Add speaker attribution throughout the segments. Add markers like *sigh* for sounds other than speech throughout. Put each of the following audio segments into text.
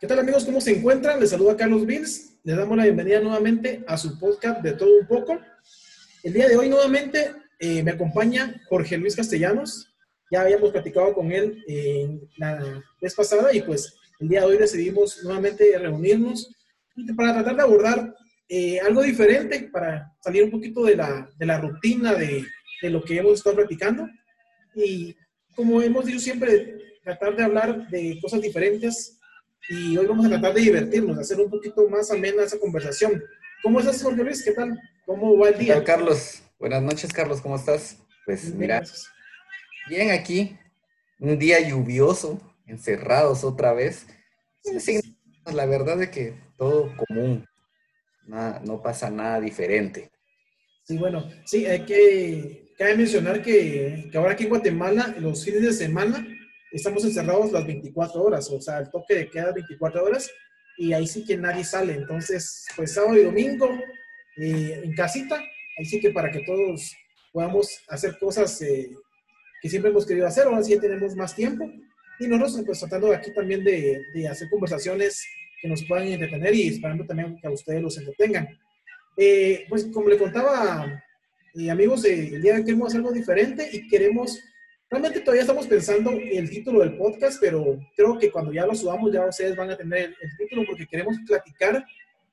Speaker 1: ¿Qué tal amigos? ¿Cómo se encuentran? Les saluda Carlos Bills. Les damos la bienvenida nuevamente a su podcast de todo un poco. El día de hoy nuevamente eh, me acompaña Jorge Luis Castellanos. Ya habíamos platicado con él eh, la vez pasada y pues el día de hoy decidimos nuevamente reunirnos para tratar de abordar eh, algo diferente, para salir un poquito de la, de la rutina de, de lo que hemos estado platicando. Y como hemos dicho siempre, tratar de hablar de cosas diferentes y hoy vamos a tratar de divertirnos, hacer un poquito más amena esa conversación. ¿Cómo estás, Jorge Luis? ¿Qué tal? ¿Cómo va el día?
Speaker 2: Carlos. Buenas noches, Carlos. ¿Cómo estás? Pues mira, bien aquí, un día lluvioso, encerrados otra vez. Sí, la verdad es que todo común, no pasa nada diferente.
Speaker 1: Sí, bueno, sí, hay que, cabe mencionar que, que ahora aquí en Guatemala, los fines de semana, estamos encerrados las 24 horas, o sea, el toque de queda 24 horas y ahí sí que nadie sale. Entonces, pues sábado y domingo eh, en casita, ahí sí que para que todos podamos hacer cosas eh, que siempre hemos querido hacer, ahora sí ya tenemos más tiempo. Y nosotros pues tratando aquí también de, de hacer conversaciones que nos puedan entretener y esperando también que a ustedes los entretengan. Eh, pues como le contaba, amigos, el día de hoy queremos hacer algo diferente y queremos Realmente todavía estamos pensando en el título del podcast, pero creo que cuando ya lo subamos ya ustedes van a tener el, título porque queremos platicar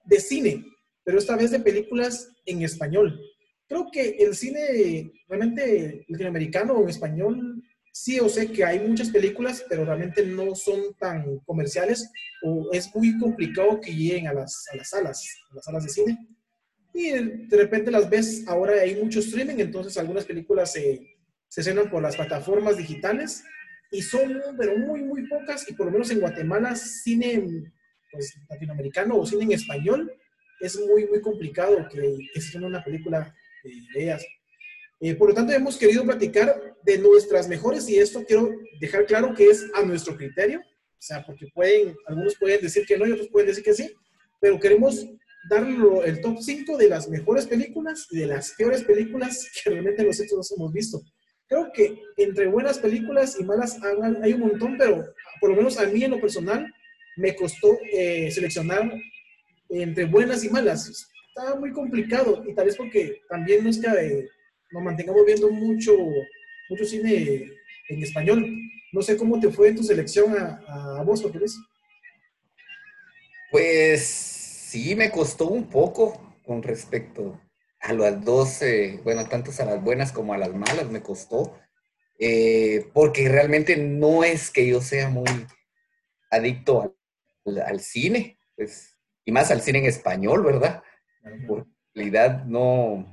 Speaker 1: de cine, pero esta vez de películas en español. Creo que el cine realmente latinoamericano o en español, sí o sé que hay muchas películas, pero realmente no son tan comerciales o es muy complicado que lleguen a las, a las salas, a las salas de cine. Y de repente las ves, ahora hay mucho streaming, entonces algunas películas se se estrenan por las plataformas digitales y son, pero muy, muy pocas, y por lo menos en Guatemala, cine pues, latinoamericano o cine en español, es muy, muy complicado que, que se una película de ideas. Eh, por lo tanto, hemos querido platicar de nuestras mejores, y esto quiero dejar claro que es a nuestro criterio, o sea, porque pueden, algunos pueden decir que no y otros pueden decir que sí, pero queremos dar el top 5 de las mejores películas y de las peores películas que realmente nosotros hemos visto creo que entre buenas películas y malas hay un montón, pero por lo menos a mí en lo personal me costó eh, seleccionar entre buenas y malas. Estaba muy complicado y tal vez porque también no es que eh, nos mantengamos viendo mucho, mucho cine en español. No sé cómo te fue en tu selección a, a vos, Jorge
Speaker 2: Pues sí, me costó un poco con respecto a las dos, bueno, tanto a las buenas como a las malas me costó, eh, porque realmente no es que yo sea muy adicto al, cine, pues, y más al cine en español, ¿verdad? Por realidad no,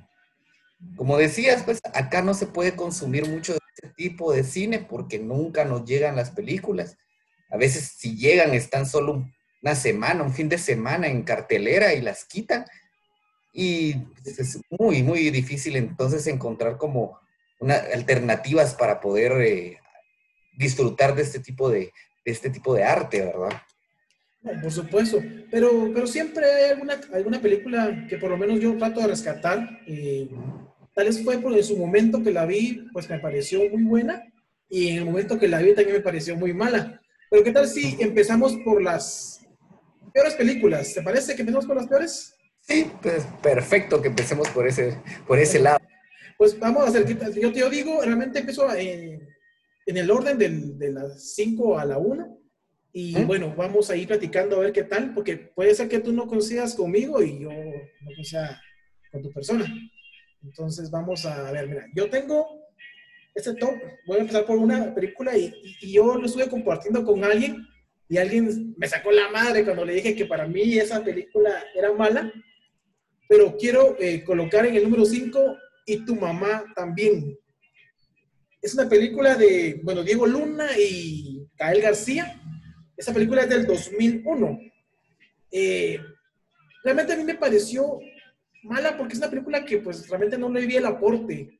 Speaker 2: como decías, pues acá no se puede consumir mucho de este tipo de cine porque nunca nos llegan las películas. A veces si llegan están solo una semana, un fin de semana en cartelera y las quitan y es muy, muy difícil entonces encontrar como una, alternativas para poder eh, disfrutar de este tipo de, este tipo de arte, ¿verdad?
Speaker 1: por supuesto, pero, pero siempre hay alguna, alguna película que por lo menos yo trato de rescatar. Eh, tal vez fue por en su momento que la vi, pues me pareció muy buena, y en el momento que la vi también me pareció muy mala. Pero ¿qué tal si empezamos por las peores películas? ¿Te parece que empezamos por las peores?
Speaker 2: Sí, pues perfecto que empecemos por ese, por ese lado.
Speaker 1: Pues vamos a hacer, yo te digo, realmente empiezo en el orden de las 5 a la 1. Y ¿Mm? bueno, vamos a ir platicando a ver qué tal, porque puede ser que tú no coincidas conmigo y yo no coincida con tu persona. Entonces vamos a ver, mira, yo tengo este top, voy a empezar por una película y, y yo lo estuve compartiendo con alguien y alguien me sacó la madre cuando le dije que para mí esa película era mala pero quiero eh, colocar en el número 5 y tu mamá también. Es una película de, bueno, Diego Luna y Gael García. Esa película es del 2001. Eh, realmente a mí me pareció mala porque es una película que pues realmente no le vi el aporte,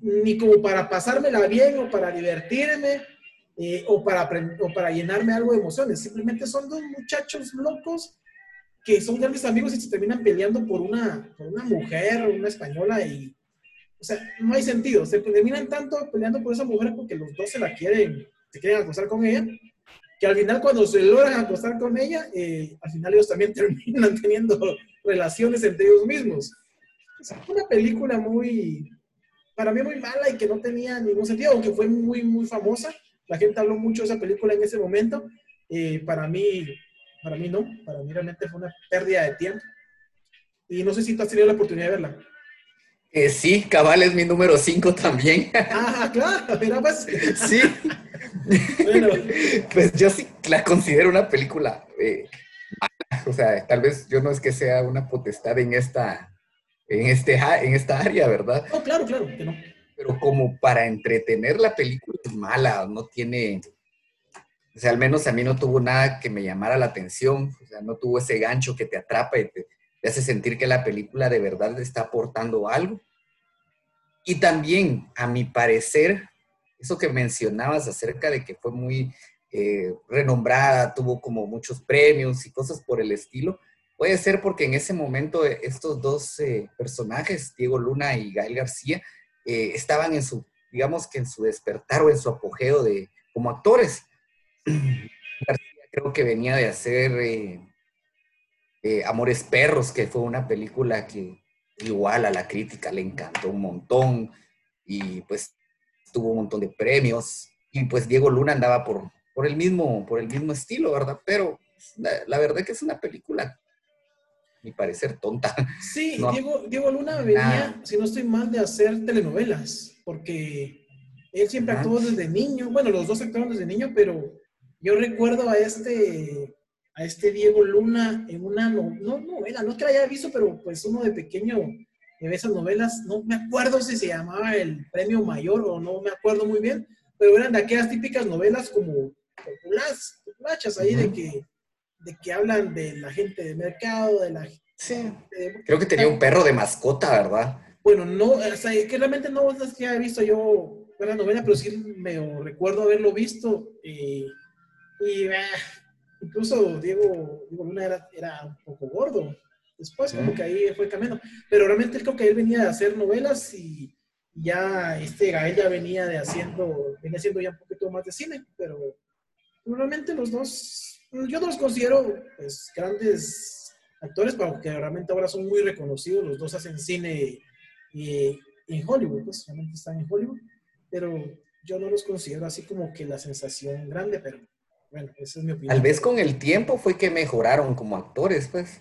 Speaker 1: ni como para pasármela bien o para divertirme eh, o, para, o para llenarme algo de emociones. Simplemente son dos muchachos locos que son grandes amigos y se terminan peleando por una, por una mujer, una española, y, o sea, no hay sentido. Se terminan tanto peleando por esa mujer porque los dos se la quieren, se quieren acostar con ella, que al final cuando se logran acostar con ella, eh, al final ellos también *laughs* terminan teniendo relaciones entre ellos mismos. Es una película muy, para mí muy mala y que no tenía ningún sentido, aunque fue muy, muy famosa. La gente habló mucho de esa película en ese momento. Eh, para mí, para mí no, para mí realmente fue una pérdida de tiempo. Y no sé si tú has tenido la oportunidad de verla.
Speaker 2: Eh, sí, Cabal es mi número 5 también.
Speaker 1: Ah, claro, mira pues.
Speaker 2: Sí. bueno. Pues yo sí la considero una película eh, O sea, tal vez yo no es que sea una potestad en esta, en, este, en esta área, ¿verdad?
Speaker 1: No, claro, claro, que no.
Speaker 2: Pero como para entretener la película es mala, no tiene, o sea, al menos a mí no tuvo nada que me llamara la atención, o sea, no tuvo ese gancho que te atrapa y te, hace sentir que la película de verdad está aportando algo. Y también, a mi parecer, eso que mencionabas acerca de que fue muy eh, renombrada, tuvo como muchos premios y cosas por el estilo, puede ser porque en ese momento eh, estos dos eh, personajes, Diego Luna y Gael García, estaban en su, digamos que en su despertar o en su apogeo de, como actores. *clears throat* García creo que venía de hacer eh, Amores Perros, que fue una película que igual a la crítica le encantó un montón y pues tuvo un montón de premios y pues Diego Luna andaba por, por, el, mismo, por el mismo estilo, ¿verdad? Pero la, verdad que es una película, mi parecer, tonta.
Speaker 1: Sí, *laughs* Diego, Luna venía, si no estoy mal, de hacer telenovelas, porque él siempre actuó desde niño, bueno, los dos actuaron desde niño, pero yo recuerdo a este a este Diego Luna en una no, novela, no es que la haya visto, pero pues uno de pequeño de esas novelas, no me acuerdo si se llamaba El Premio Mayor o no me acuerdo muy bien, pero eran de aquellas típicas novelas como populares, populachas ahí de que de que hablan de la gente de mercado, de la
Speaker 2: Sí. Creo que tenía un perro de mascota, ¿verdad?
Speaker 1: Bueno, no, o sea, que realmente no es que haya visto yo la novela, pero sí me recuerdo haberlo visto y, y ah, Incluso Diego, Luna era, un poco gordo. Después como que ahí fue cambiando. Pero realmente creo que él venía de hacer novelas y ya este Gael ya venía de haciendo, venía haciendo ya un poquito más de cine, pero realmente los dos, yo no los considero pues, grandes actores, porque realmente ahora son muy reconocidos, los dos hacen cine y, en Hollywood, pues realmente están en Hollywood, pero yo no los considero así como que la sensación grande, pero bueno, esa es mi opinión.
Speaker 2: Tal vez con el tiempo fue que mejoraron como actores, pues.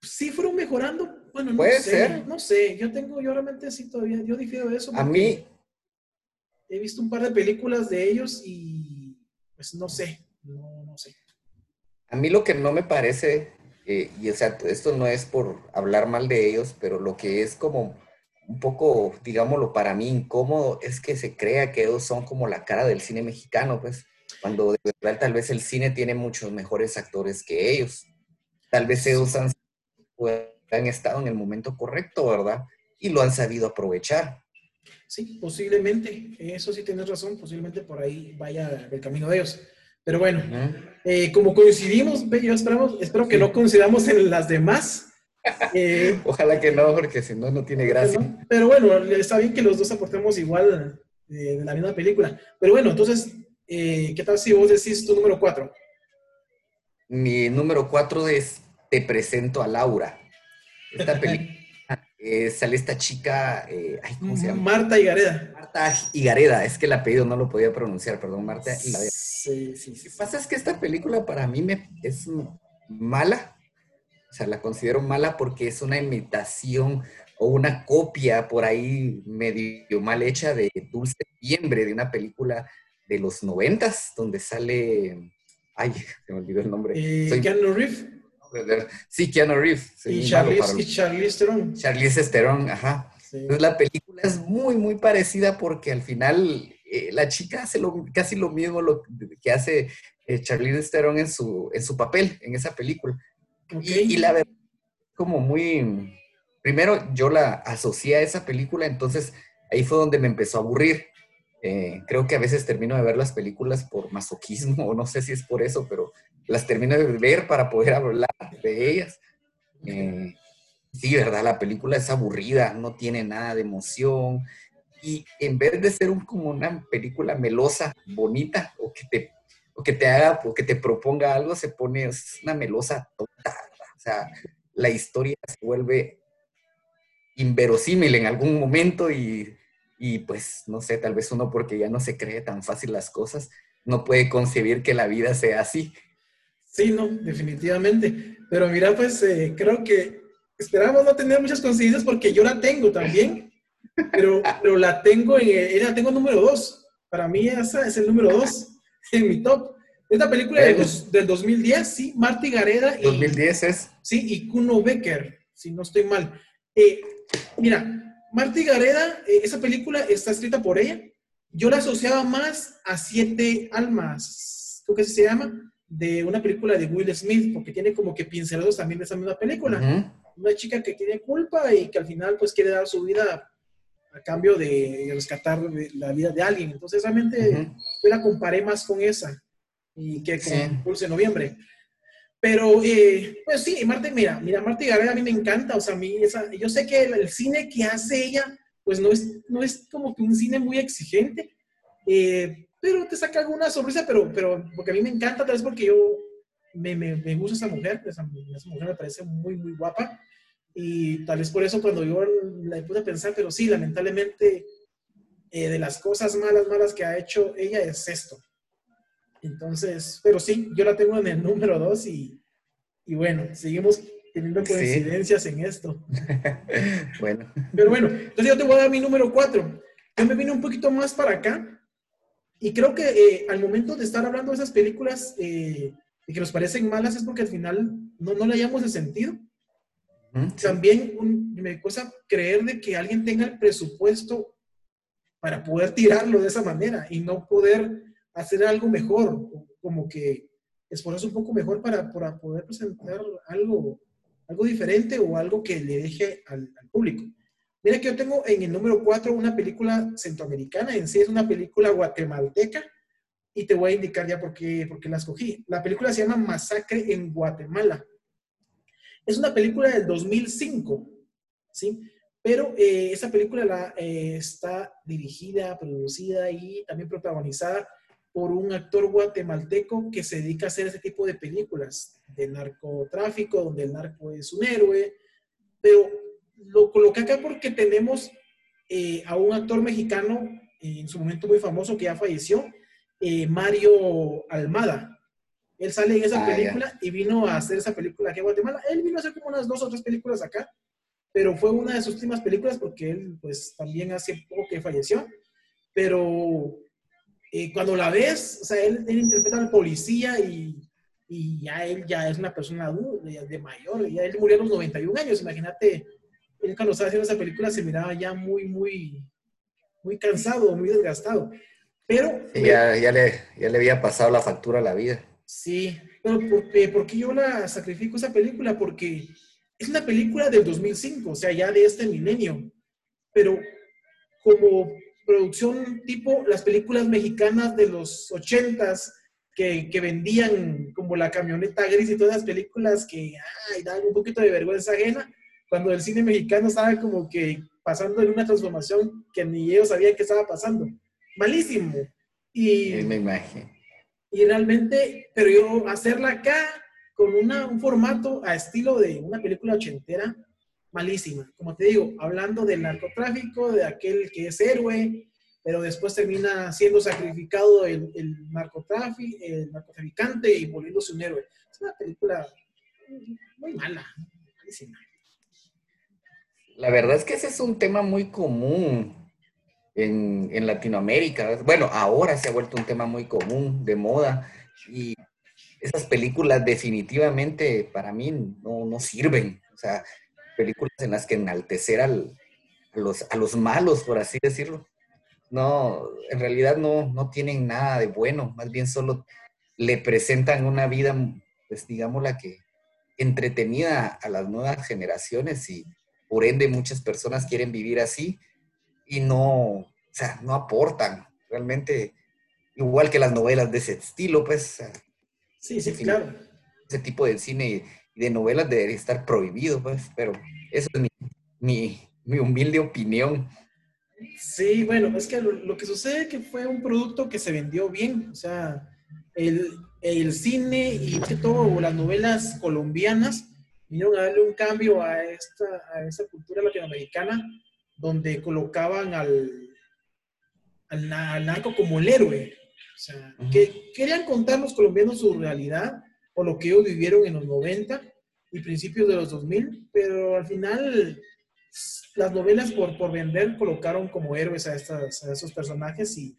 Speaker 1: Sí fueron mejorando. Bueno, no Puede sé, ser. no sé. Yo tengo, yo realmente sí todavía, yo difiero de eso.
Speaker 2: A mí.
Speaker 1: He visto un par de películas de ellos y pues no sé, no, no sé.
Speaker 2: A mí lo que no me parece, eh, y o sea, esto no es por hablar mal de ellos, pero lo que es como un poco, digámoslo, para mí incómodo es que se crea que ellos son como la cara del cine mexicano, pues cuando de verdad tal vez el cine tiene muchos mejores actores que ellos. Tal vez ellos han, han estado en el momento correcto, ¿verdad? Y lo han sabido aprovechar.
Speaker 1: Sí, posiblemente, eso sí tienes razón, posiblemente por ahí vaya el camino de ellos. Pero bueno, eh, como coincidimos, yo esperamos, espero que no coincidamos en las demás. *laughs*
Speaker 2: Eh, Ojalá que no, porque si no, no tiene gracia.
Speaker 1: Pero, bueno, está bien que los dos aportemos igual eh, de la misma película. Pero bueno, entonces, eh, ¿Qué tal si vos decís tu número cuatro?
Speaker 2: Mi número cuatro es Te presento a Laura. Esta *laughs* película eh, sale esta chica, eh, ¿cómo se llama?
Speaker 1: Marta Higareda.
Speaker 2: Marta Higareda, es que el apellido no lo podía pronunciar, perdón, Marta Higareda. Sí, sí, sí. Lo que pasa es que esta película para mí me, es mala, o sea, la considero mala porque es una imitación o una copia por ahí medio mal hecha de Dulce Septiembre, de una película de los noventas, donde sale, ay, *laughs* se me olvidó el nombre.
Speaker 1: Eh, Keanu Reeves.
Speaker 2: Sí, Keanu Reeves.
Speaker 1: Y Charlize, Charlize Theron.
Speaker 2: Charlize Theron, ajá. Entonces la película es muy, muy parecida porque al final eh, la chica hace lo, casi lo mismo lo que hace eh, Charlize Theron en su, en su papel, en esa película. Y, y, la verdad, como muy... Primero yo la asocié a esa película, entonces ahí fue donde me empezó a aburrir. Eh, creo que a veces termino de ver las películas por masoquismo, o *laughs* no sé si es por eso, pero las termino de ver para poder hablar de ellas. Eh, sí, ¿verdad? La película es aburrida, no tiene nada de emoción. Y en vez de ser un, como una película melosa, bonita, o que te, o que te haga, o que te proponga algo, se pone, una melosa total. O sea, la historia se vuelve inverosímil en algún momento y, y pues, no sé, tal vez uno porque ya no se cree tan fácil las cosas, no puede concebir que la vida sea así.
Speaker 1: Sí, no, definitivamente. Pero mira, pues eh, creo que esperamos no tener muchas coincidencias porque yo la tengo también, pero, pero la tengo, en, eh, la tengo número dos. Para mí esa es el número dos en mi top. Esta película de del 2010, sí, Marty Gareda.
Speaker 2: Y, 2010 es.
Speaker 1: Sí, y Kuno Becker, si no estoy mal. Eh, mira, Marty Gareda, esa película está escrita por ella. Yo la asociaba más a Siete Almas, creo que se llama de una película de Will Smith, porque tiene como que pincelados también de esa misma película. Una chica que tiene culpa y que al final pues quiere dar su vida a cambio de rescatar la vida de alguien. Entonces realmente yo la comparé más con esa y que con Pulse de Noviembre. Pero, eh, pues sí, Marte, mira, mira, Marta Gareda a mí me encanta, o sea, a mí, esa, yo sé que el, cine que hace ella, pues no es, no es como que un cine muy exigente, eh, pero te saca alguna sorpresa, pero, pero porque a mí me encanta, tal vez porque yo me, me, me gusta esa mujer, esa, mujer me parece muy, muy guapa, y tal vez por eso cuando yo la puse a pensar, pero sí, lamentablemente, eh, de las cosas malas, malas que ha hecho ella es esto. Entonces, pero sí, yo la tengo en el número dos y, y bueno, seguimos teniendo coincidencias en esto. *laughs*
Speaker 2: bueno.
Speaker 1: Pero bueno, entonces yo te voy a dar mi número cuatro. Yo me vine un poquito más para acá y creo que eh, al momento de estar hablando de esas películas eh, y que nos parecen malas es porque al final no, no le hayamos de sentido. También me cuesta creer de que alguien tenga el presupuesto para poder tirarlo de esa manera y no poder hacer algo mejor, como que esforzarse un poco mejor para, para, poder presentar algo, algo diferente o algo que le deje al, público. Mira que yo tengo en el número 4 una película centroamericana, en sí es una película guatemalteca, y te voy a indicar ya por qué, por qué la escogí. La película se llama Masacre en Guatemala. Es una película del 2005, ¿sí? Pero eh, esa película la, eh, está dirigida, producida y también protagonizada por un actor guatemalteco que se dedica a hacer ese tipo de películas de narcotráfico, donde el narco es un héroe, pero lo coloqué acá porque tenemos eh, a un actor mexicano en su momento muy famoso que ya falleció, eh, Mario Almada. Él sale en esa ah, película y vino a hacer esa película aquí en Guatemala. Él vino a hacer como unas dos o tres películas acá, pero fue una de sus últimas películas porque él pues también hace poco que falleció. Pero eh, cuando la ves, o sea, él, interpreta al policía y, y, ya él ya es una persona adulta, de, mayor, ya él murió a los 91 años, imagínate él cuando estaba haciendo esa película se miraba ya muy, muy, muy cansado, muy desgastado. Pero...
Speaker 2: ya, ya, le, ya le había pasado la factura a la vida.
Speaker 1: Sí, pero ¿por qué, yo la sacrifico esa película? Porque es una película del 2005, o sea, ya de este milenio. Pero como producción tipo las películas mexicanas de los 80s, que, que, vendían como la camioneta gris y todas las películas que ay, dan un poquito de vergüenza ajena, cuando el cine mexicano estaba como que pasando en una transformación que ni ellos sabían que estaba pasando. Malísimo. Y. Y realmente, pero yo hacerla acá con una, un formato a estilo de una película ochentera, malísima. Como te digo, hablando del narcotráfico, de aquel que es héroe, pero después termina siendo sacrificado el, el, el narcotraficante y volviéndose un héroe. Es una película muy mala, malísima.
Speaker 2: La verdad es que ese es un tema muy común en, Latinoamérica. Bueno, ahora se ha vuelto un tema muy común, de moda, y esas películas definitivamente para mí no, sirven. O sea, películas en las que enaltecer al, a, los, a los malos, por así decirlo. No, en realidad no, no tienen nada de bueno, más bien solo le presentan una vida, pues digamos la que entretenida a las nuevas generaciones y por ende, muchas personas quieren vivir así y no, o sea, no aportan realmente, igual que las novelas de ese estilo, pues.
Speaker 1: Sí, sí, claro.
Speaker 2: Ese tipo de cine de novelas debería estar prohibido, pues, pero eso es mi, mi, humilde opinión.
Speaker 1: Sí, bueno, es que lo, que sucede es que fue un producto que se vendió bien, o sea, el, el cine y más que todo las novelas colombianas vinieron a darle un cambio a esta, a esa cultura latinoamericana donde colocaban al, al, narco como el héroe. O sea, que querían contar los colombianos su realidad o lo que ellos vivieron en los 90 y principios de los 2000, pero al final las novelas por, por vender colocaron como héroes a, estas, a esos personajes y,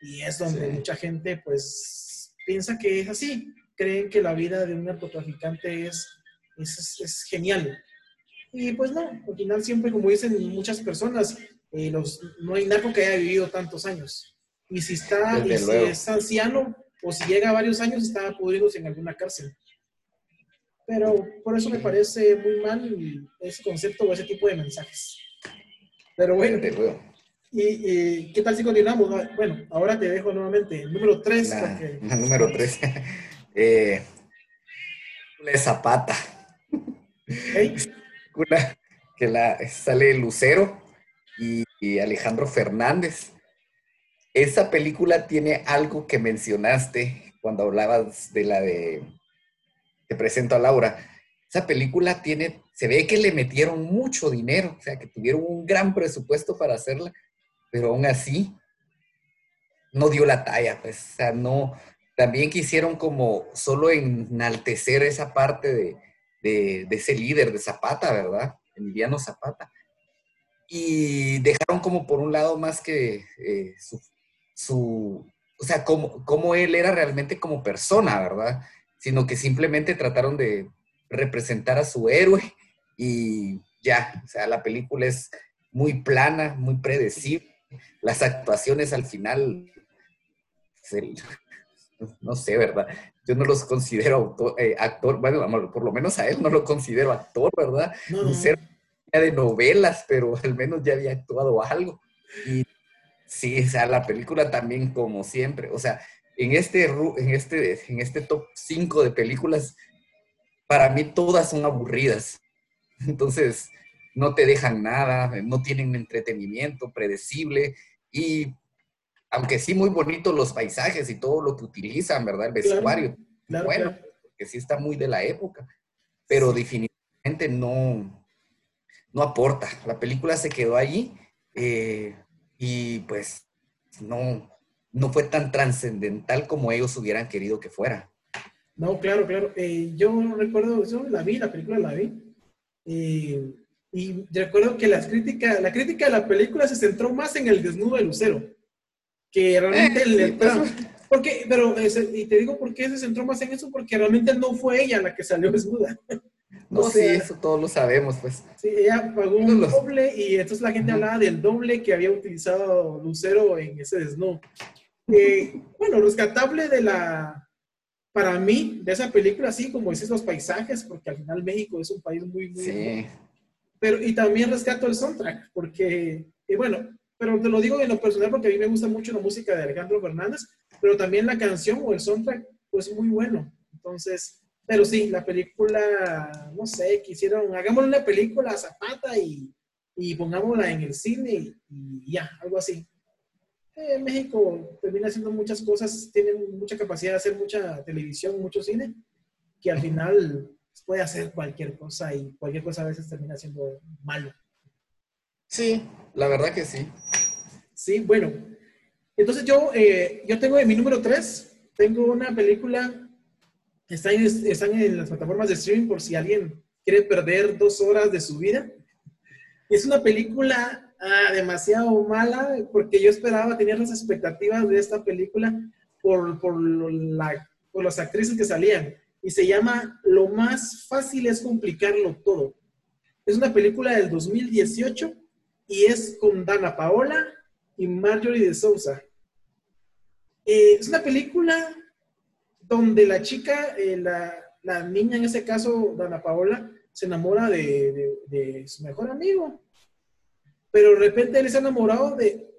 Speaker 1: y es donde mucha gente pues piensa que es así, creen que la vida de un narcotraficante es, es, es genial. Y pues no, al final siempre, como dicen muchas personas, eh, los, no hay narco que haya vivido tantos años. Y si está, y si es anciano o si llega a varios años, está pudridos en alguna cárcel. Pero por eso me parece muy mal ese concepto o ese tipo de mensajes. Pero bueno. ¿Y, qué tal si continuamos? Bueno, ahora te dejo nuevamente. Número 3. *laughs*
Speaker 2: La, número 3. *laughs* eh, Zapata. Una *laughs* que la, sale Lucero y, y Alejandro Fernández. Esa película tiene algo que mencionaste cuando hablabas de la de te presento a Laura. Esa película tiene, se ve que le metieron mucho dinero, o sea, que tuvieron un gran presupuesto para hacerla, pero aún así no dio la talla, pues, o sea, no, también quisieron como solo enaltecer esa parte de, ese líder de Zapata, ¿verdad? Emiliano Zapata. Y dejaron como por un lado más que eh, su, o sea, como, como él era realmente como persona, ¿verdad? Sino que simplemente trataron de representar a su héroe y ya, o sea, la película es muy plana, muy predecible. Las actuaciones al final, no sé, ¿verdad? Yo no los considero eh, actor, bueno, por lo menos a él no lo considero actor, ¿verdad? No, no. de novelas, pero al menos ya había actuado algo. Y sí, o sea, la película también como siempre, o sea, en este, en este, en este top 5 de películas, para mí todas son aburridas. *laughs* Entonces, no te dejan nada, no tienen entretenimiento predecible y aunque sí muy bonitos los paisajes y todo lo que utilizan, ¿verdad? El vestuario, bueno, que sí está muy de la época, pero definitivamente no, no aporta. La película se quedó allí eh, y pues no, no fue tan trascendental como ellos hubieran querido que fuera.
Speaker 1: No, claro, claro. Eh, yo recuerdo, eso, la vi, la película la vi. Eh, y recuerdo que las críticas, la crítica de la película se centró más en el desnudo de Lucero. Que realmente eh, porque, pero, y te digo por qué se centró más en eso, porque realmente no fue ella la que salió desnuda. *laughs*
Speaker 2: No, *laughs* sí, eso todos lo sabemos, pues.
Speaker 1: Sí, ella pagó un doble y entonces la gente hablaba del doble que había utilizado Lucero en ese desnudo. Eh, bueno, rescatable de la, para mí, de esa película, sí, como dices, los paisajes, porque al final México es un país muy, muy... Sí. Pero, y también rescato el soundtrack, porque, y bueno, pero te lo digo en lo personal porque a mí me gusta mucho la música de Alejandro Fernández, pero también la canción o el soundtrack, pues muy bueno. Entonces, pero sí, la película, no sé, quisieron, hagámosle una película a Zapata y, y pongámosla en el cine y ya, algo así. Eh, México termina haciendo muchas cosas, tiene mucha capacidad de hacer mucha televisión, mucho cine, que al final puede hacer cualquier cosa y cualquier cosa a veces termina siendo malo.
Speaker 2: Sí, la verdad que sí.
Speaker 1: Sí, bueno. Entonces yo, eh, yo tengo en mi número 3, tengo una película, está en, están en las plataformas de streaming por si alguien quiere perder dos horas de su vida. Es una película ah, demasiado mala, porque yo esperaba, tenía las expectativas de esta película por, por, la, por las actrices que salían. Y se llama Lo más fácil es complicarlo todo. Es una película del 2018 y es con Dana Paola y Marjorie de Sousa. Eh, es una película donde la chica, eh, la, la, niña en ese caso, Dana Paola, se enamora de, de su mejor amigo pero de repente él se ha enamorado de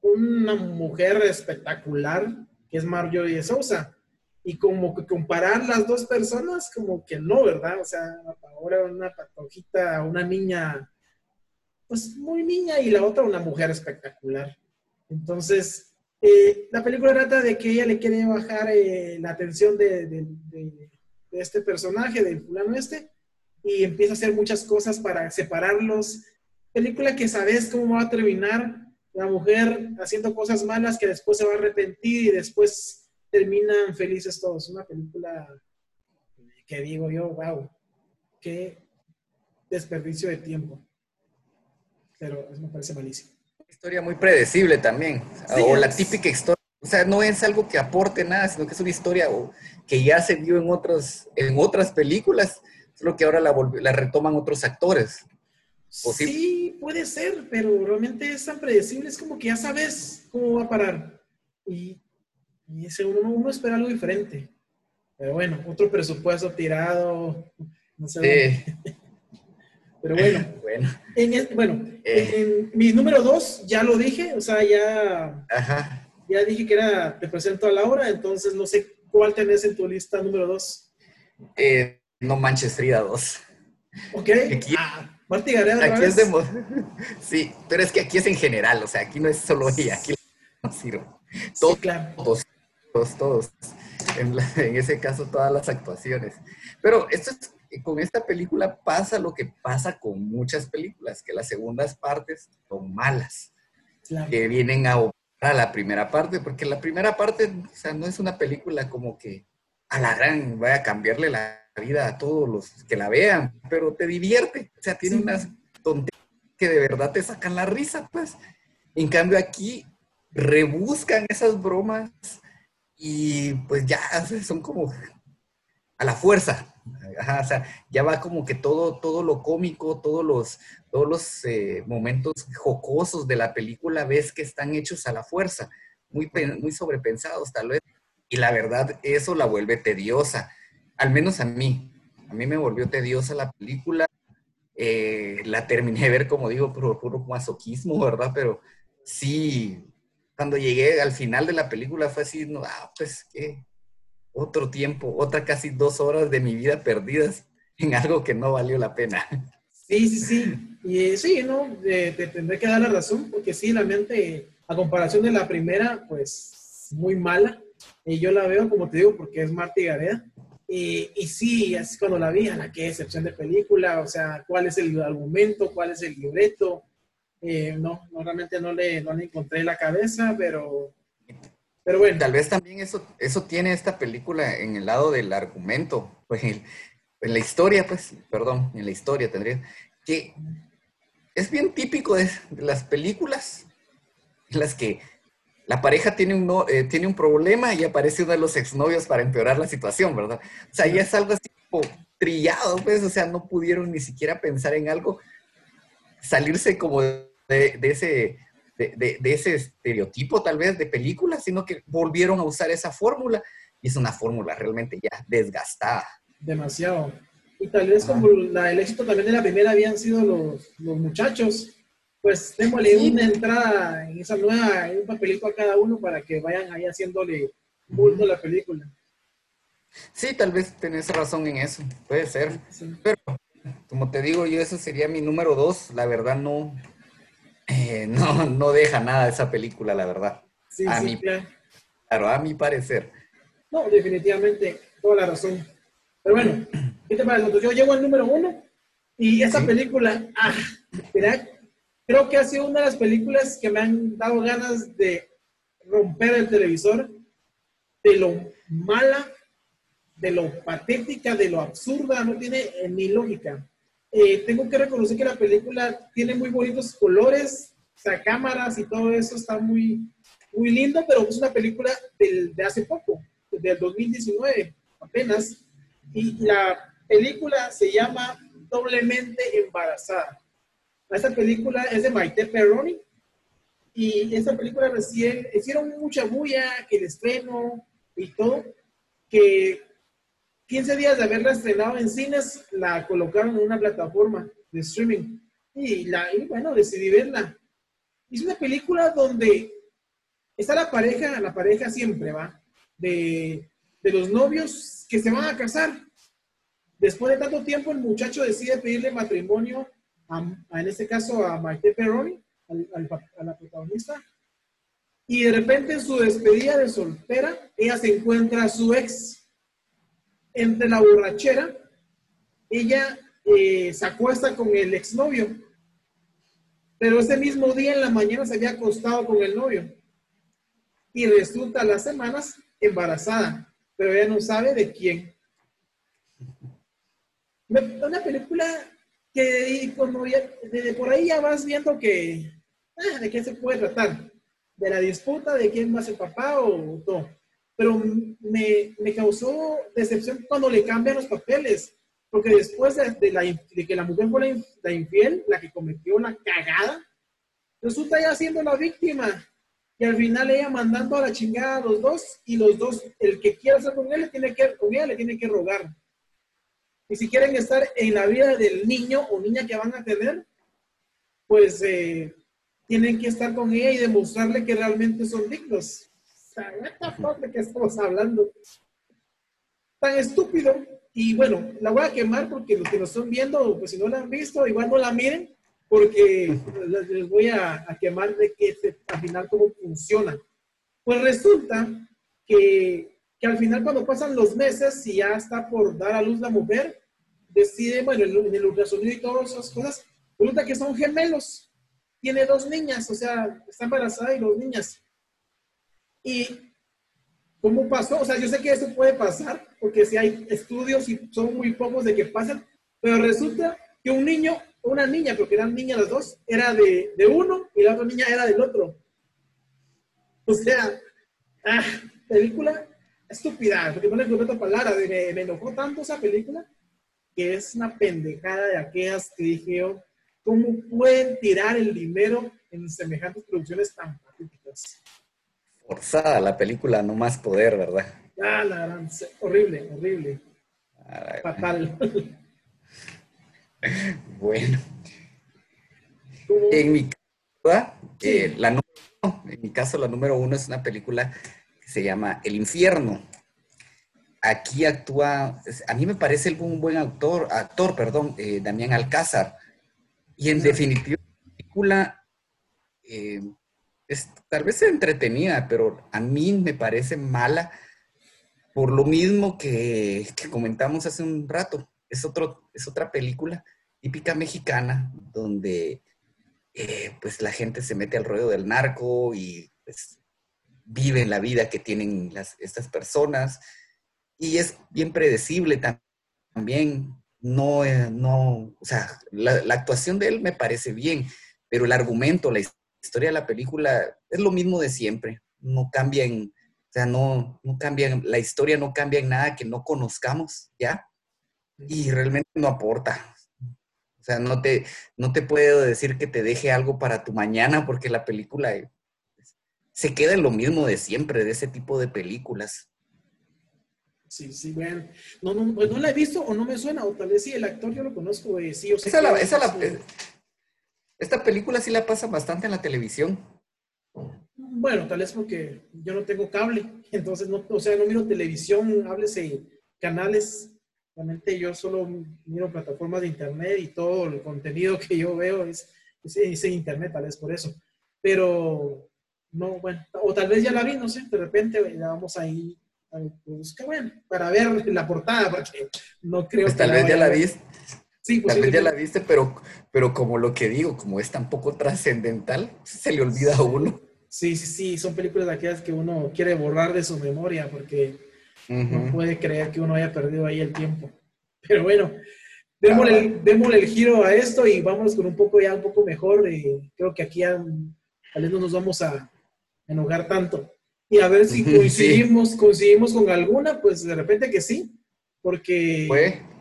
Speaker 1: una mujer espectacular que es Marjorie de Sousa. Y como que comparar las dos personas, como que no, ¿verdad? O sea, ahora una patojita, una niña, pues muy niña, y la otra una mujer espectacular. Entonces, Eh, la película trata de que ella le quiere bajar eh, la atención de, de, de, este personaje, del fulano este, y empieza a hacer muchas cosas para separarlos. Película que sabes cómo va a terminar, la mujer haciendo cosas malas que después se va a arrepentir y después terminan felices todos. Una película que digo yo, wow, qué desperdicio de tiempo. Pero eso me parece malísimo.
Speaker 2: Historia muy predecible también. o la típica historia. O sea, no es algo que aporte nada, sino que es una historia que ya se vio en, otros, en otras películas, solo que ahora la, la retoman otros actores.
Speaker 1: Sí, puede ser, pero realmente es tan predecible, es como que ya sabes cómo va a parar. Y, y ese uno, uno espera algo diferente. Pero bueno, otro presupuesto tirado, no sé. *laughs* Pero bueno, *laughs* bueno, en, bueno eh. en, mi número dos ya lo dije, o sea, ya, ya dije que era Te presento a Laura, entonces no sé cuál tenés en tu lista número dos.
Speaker 2: Eh, no Manches Frida 2.
Speaker 1: Ok. Aquí, ah, Marty Gareda.
Speaker 2: Aquí es de, *laughs* Sí, pero es que aquí es en general, o sea, aquí no es solo ella, aquí no sirve. Todos, claro. todos, todos, todos. En, en, ese caso, todas las actuaciones. Pero esto es con esta película pasa lo que pasa con muchas películas, que las segundas partes son malas, que vienen a a la primera parte, porque la primera parte, o sea, no es una película como que a la gran vaya a cambiarle la vida a todos los que la vean, pero te divierte, o sea, tiene unas tonterías que de verdad te sacan la risa, pues. En cambio aquí rebuscan esas bromas y pues ya son como a la fuerza, o sea, ya va como que todo, todo lo cómico, todos los, todos los eh, momentos jocosos de la película ves que están hechos a la fuerza, muy, muy sobrepensados tal vez. Y la verdad, eso la vuelve tediosa, al menos a mí. A mí me volvió tediosa la película. Eh, la terminé de ver, como digo, por puro masoquismo, ¿verdad? Pero sí, cuando llegué al final de la película fue así, no, ah, pues qué, otro tiempo, otra casi dos horas de mi vida perdidas en algo que no valió la pena.
Speaker 1: Sí, sí, sí. Y eh, sí, ¿no? te tendré que dar la razón, porque sí, la mente, a comparación de la primera, pues muy mala. Y yo la veo, como te digo, porque es Marta Gareda. Y, sí, así cuando la vi, a la que excepción de película, o sea, cuál es el argumento, cuál es el libreto. Eh, no, no, realmente no le, no le encontré la cabeza, pero pero bueno.
Speaker 2: Tal vez también eso, eso tiene esta película en el lado del argumento, pues en, la historia, pues, perdón, en la historia tendría, que es bien típico de, las películas en las que la pareja tiene un, eh, tiene un problema y aparece uno de los exnovios para empeorar la situación, ¿verdad? O sea, ya es algo así como trillado, pues, o sea, no pudieron ni siquiera pensar en algo, salirse como de ese de, ese estereotipo tal vez de película, sino que volvieron a usar esa fórmula y es una fórmula realmente ya desgastada.
Speaker 1: Demasiado. Y tal vez como la, el éxito también de la primera habían sido los, los muchachos, pues démosle una entrada en esa nueva, un papelito a cada uno para que vayan ahí haciéndole bulto a la película.
Speaker 2: Sí, tal vez tenés razón en eso, puede ser. Pero, como te digo, yo eso sería mi número dos. La verdad no, eh, *laughs* no, no deja nada de esa película, la verdad.
Speaker 1: Sí,
Speaker 2: a
Speaker 1: sí,
Speaker 2: mi, claro. a mi parecer.
Speaker 1: No, definitivamente, toda la razón. Pero bueno, ¿qué te parece? Yo llego al número uno y esa película, ah, creo que ha sido una de las películas que me han dado ganas de romper el televisor de lo mala, de lo patética, de lo absurda, no tiene ni lógica. Eh, tengo que reconocer que la película tiene muy bonitos colores, o sea, cámaras y todo eso está muy, muy lindo, pero es una película del, de hace poco, del 2019, apenas. Y la película se llama Doblemente Embarazada. Esta película es de Maite Perroni y esta película recién hicieron mucha bulla, que el estreno y todo, que 15 días de haberla estrenado en cines, la colocaron en una plataforma de streaming. Y, la, bueno, decidí verla. Es una película donde está la pareja, la pareja siempre va, de, de los novios que se van a casar. Después de tanto tiempo, el muchacho decide pedirle matrimonio, a, en este caso a Maite Perroni, a la protagonista. Y de repente en su despedida de soltera, ella se encuentra a su ex. Entre la borrachera, ella eh, se acuesta con el exnovio. Pero ese mismo día en la mañana se había acostado con el novio. Y resulta a las semanas embarazada, pero ella no sabe de quién. Una película que como ya, desde por ahí ya vas viendo que, ah, de qué se puede tratar, de la disputa de quién va a ser papá o no. Pero me, me causó decepción cuando le cambian los papeles, porque después de, la, de que la mujer fue la, infiel, la que cometió la cagada, resulta ya siendo la víctima. Y al final ella mandando a la chingada a los dos, y los dos, el que quiera estar con él, tiene que, con ella le tiene que rogar. Y si quieren estar en la vida del niño o niña que van a tener, pues eh, tienen que estar con ella y demostrarle que realmente son dignos. ¿de qué estamos hablando? Tan estúpido. Y bueno, la voy a quemar porque los que nos están viendo, pues si no la han visto, igual no la miren, porque les voy a, quemar de que al final cómo funciona. Pues resulta que que al final cuando pasan los meses y ya está por dar a luz la mujer, decide, bueno, en el ultrasonido y todas esas cosas, resulta que son gemelos. Tiene dos niñas, o sea, está embarazada y dos niñas. Y ¿cómo pasó? O sea, yo sé que eso puede pasar, porque si hay estudios y son muy pocos de que pasan, pero resulta que un niño, una niña, porque eran niñas las dos, era de, de uno y la otra niña era del otro. O sea, ah, película estúpida, porque no le encontré otra palabra, me, me, enojó tanto esa película que es una pendejada de aquellas que dije yo, ¿cómo pueden tirar el dinero en semejantes producciones tan patéticas?
Speaker 2: Forzada la película, no más poder, ¿verdad?
Speaker 1: Ah, la gran, horrible, horrible. Fatal. *laughs*
Speaker 2: bueno. En mi, eh, la en mi caso, la número uno es una película se llama El Infierno. Aquí actúa, a mí me parece un buen actor, actor, perdón, eh, Damián Alcázar. Y en definitiva, la película eh, es tal vez entretenida, pero a mí me parece mala por lo mismo que, comentamos hace un rato. Es, otro, es otra película típica mexicana donde eh, pues la gente se mete al ruedo del narco y pues, viven la vida que tienen las, estas personas y es bien predecible también. No, eh, no, o sea, la, actuación de él me parece bien, pero el argumento, la historia de la película es lo mismo de siempre. No cambia en, o sea, no, no cambia, la historia no cambia en nada que no conozcamos, ¿ya? Y realmente no aporta. O sea, no te, no te puedo decir que te deje algo para tu mañana porque la película se queda en lo mismo de siempre, de ese tipo de películas.
Speaker 1: Sí, sí, bueno. No, no, pues no la he visto o no me suena, o tal vez sí, el actor yo lo conozco, eh, sí, o
Speaker 2: sea. esta película sí la pasa bastante en la televisión.
Speaker 1: Bueno, tal vez porque yo no tengo cable, *laughs* entonces no, o sea, no miro televisión, háblese canales. Realmente yo solo miro plataformas de internet y todo el contenido que yo veo es, es, es en internet, tal vez por eso. Pero no, bueno, o tal vez ya la vi, no sé, de repente la vamos ahí a buscar, bueno, para ver la portada, porque no creo
Speaker 2: pues que. Tal vez ya la viste. Sí, Tal vez ya la viste, pero, pero como lo que digo, como es tan poco trascendental, se le olvida a uno.
Speaker 1: Sí, sí, sí, son películas de aquellas que uno quiere borrar de su memoria porque no puede creer que uno haya perdido ahí el tiempo. Pero bueno, démosle, el, el giro a esto y vamos con un poco ya un poco mejor. Eh, creo que aquí ya, tal vez no nos vamos a, enojar tanto. Y a ver si *laughs* coincidimos, coincidimos con alguna, pues de repente que sí, porque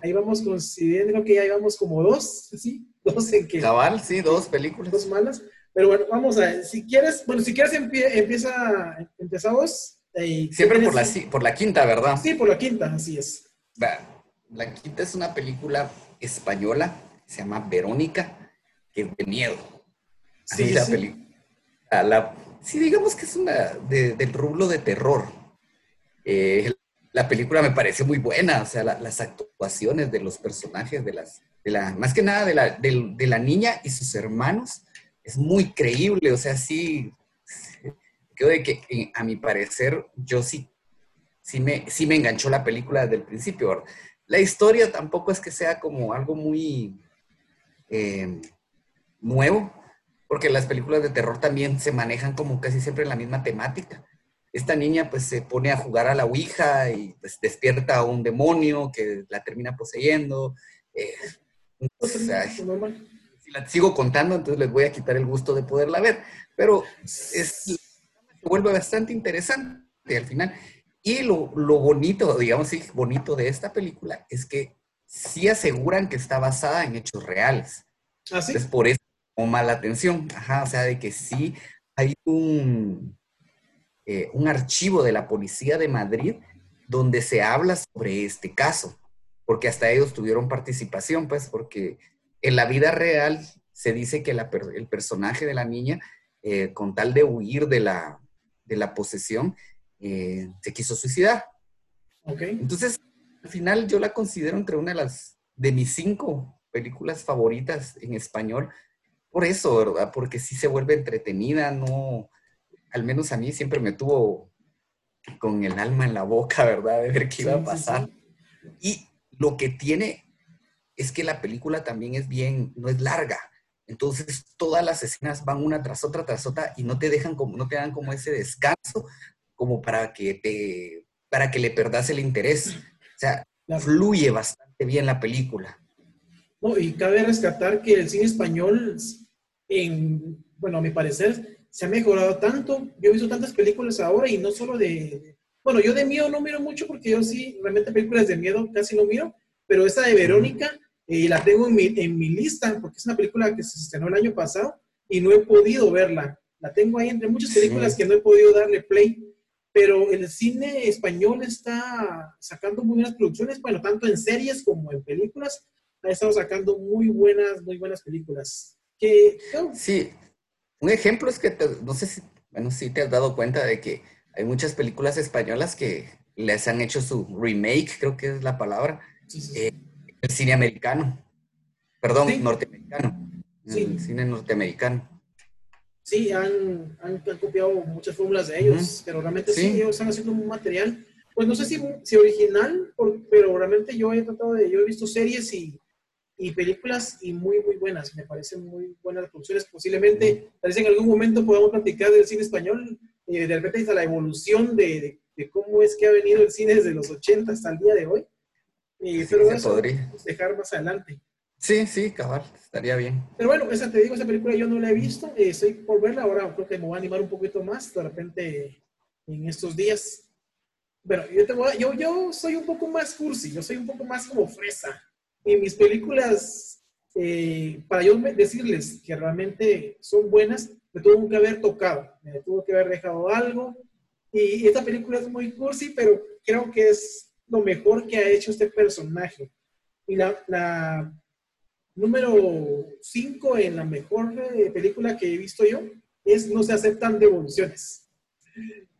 Speaker 1: ahí vamos coincidiendo, que ya íbamos como dos, ¿sí? Dos en que...
Speaker 2: Cabal, sí, dos películas.
Speaker 1: Dos malas. Pero bueno, vamos a ver, si quieres, bueno, si quieres empieza, empezamos.
Speaker 2: Eh, Siempre por la, por la quinta, ¿verdad?
Speaker 1: Sí, por la quinta, así es.
Speaker 2: La, quinta es una película española, se llama Verónica, que es de miedo. Sí, la película. La, Sí, digamos que es una del rublo de terror. Eh, la película me parece muy buena, o sea, las actuaciones de los personajes, de las, de la, más que nada de la, de, la niña y sus hermanos, es muy creíble, o sea, sí, de que, a mi parecer, yo sí, sí me, sí me enganchó la película desde el principio. La historia tampoco es que sea como algo muy eh, nuevo, porque las películas de terror también se manejan como casi siempre en la misma temática. Esta niña pues se pone a jugar a la Ouija y pues despierta a un demonio que la termina poseyendo. Eh, si la sigo contando, entonces les voy a quitar el gusto de poderla ver, pero es, se vuelve bastante interesante al final. Y lo, lo bonito, digamos sí, bonito de esta película es que sí aseguran que está basada en hechos reales.
Speaker 1: ¿Ah, sí?
Speaker 2: Es por eso como mala atención. Ajá, o sea, de que sí hay un, eh, un archivo de la Policía de Madrid donde se habla sobre este caso, porque hasta ellos tuvieron participación, pues, porque en la vida real se dice que el personaje de la niña, eh, con tal de huir de la, de la posesión, eh, se quiso suicidar.
Speaker 1: Okay.
Speaker 2: Entonces, al final yo la considero entre una de las de mis cinco películas favoritas en español. Por eso, ¿verdad? Porque sí se vuelve entretenida, no, al menos a mí siempre me tuvo con el alma en la boca, ¿verdad? De ver qué iba a pasar. Y lo que tiene es que la película también es bien, no es larga. Entonces todas las escenas van una tras otra, tras otra y no te dejan como, no te dan como ese descanso como para que te, para que le perdas el interés. O sea, fluye bastante bien la película.
Speaker 1: No, y cabe rescatar que el cine español, en, bueno, a mi parecer, se ha mejorado tanto. Yo he visto tantas películas ahora y no solo de, bueno, yo de miedo no miro mucho porque yo sí, realmente películas de miedo casi no miro, pero esta de Verónica eh, la tengo en mi, en mi lista porque es una película que se estrenó el año pasado y no he podido verla. La tengo ahí entre muchas películas que no he podido darle play pero el cine español está sacando muy buenas producciones, bueno, tanto en series como en películas, ha estado sacando muy buenas, muy buenas películas. Que,
Speaker 2: Sí, un ejemplo es que, no sé si, bueno, sí te has dado cuenta de que hay muchas películas españolas que les han hecho su remake, creo que es la palabra, eh, el cine americano, perdón, norteamericano, el cine norteamericano.
Speaker 1: Sí, han, han, copiado muchas fórmulas de ellos, pero realmente sí. ellos están haciendo un material, pues no sé si, si original, pero realmente yo he tratado de, yo he visto series y, y películas y muy, muy buenas, me parecen muy buenas producciones, posiblemente, tal vez en algún momento podamos platicar del cine español, eh, de repente hasta la evolución de, de, cómo es que ha venido el cine desde los 80 hasta el día de hoy, eh, pero eso dejar más adelante.
Speaker 2: Sí, sí, cabal, estaría bien.
Speaker 1: Pero bueno, esa te digo, esa película yo no la he visto, eh, estoy por verla, ahora creo que me voy a animar un poquito más de repente en estos días. Bueno, yo, te voy a, yo, yo soy un poco más cursi, yo soy un poco más como fresa. Y mis películas, eh, para yo decirles que realmente son buenas, me tuvo que haber tocado, me tuvo que haber dejado algo. Y esta película es muy cursi, pero creo que es lo mejor que ha hecho este personaje. Y la, la Número 5 en la mejor eh, película que he visto yo es No se aceptan devoluciones.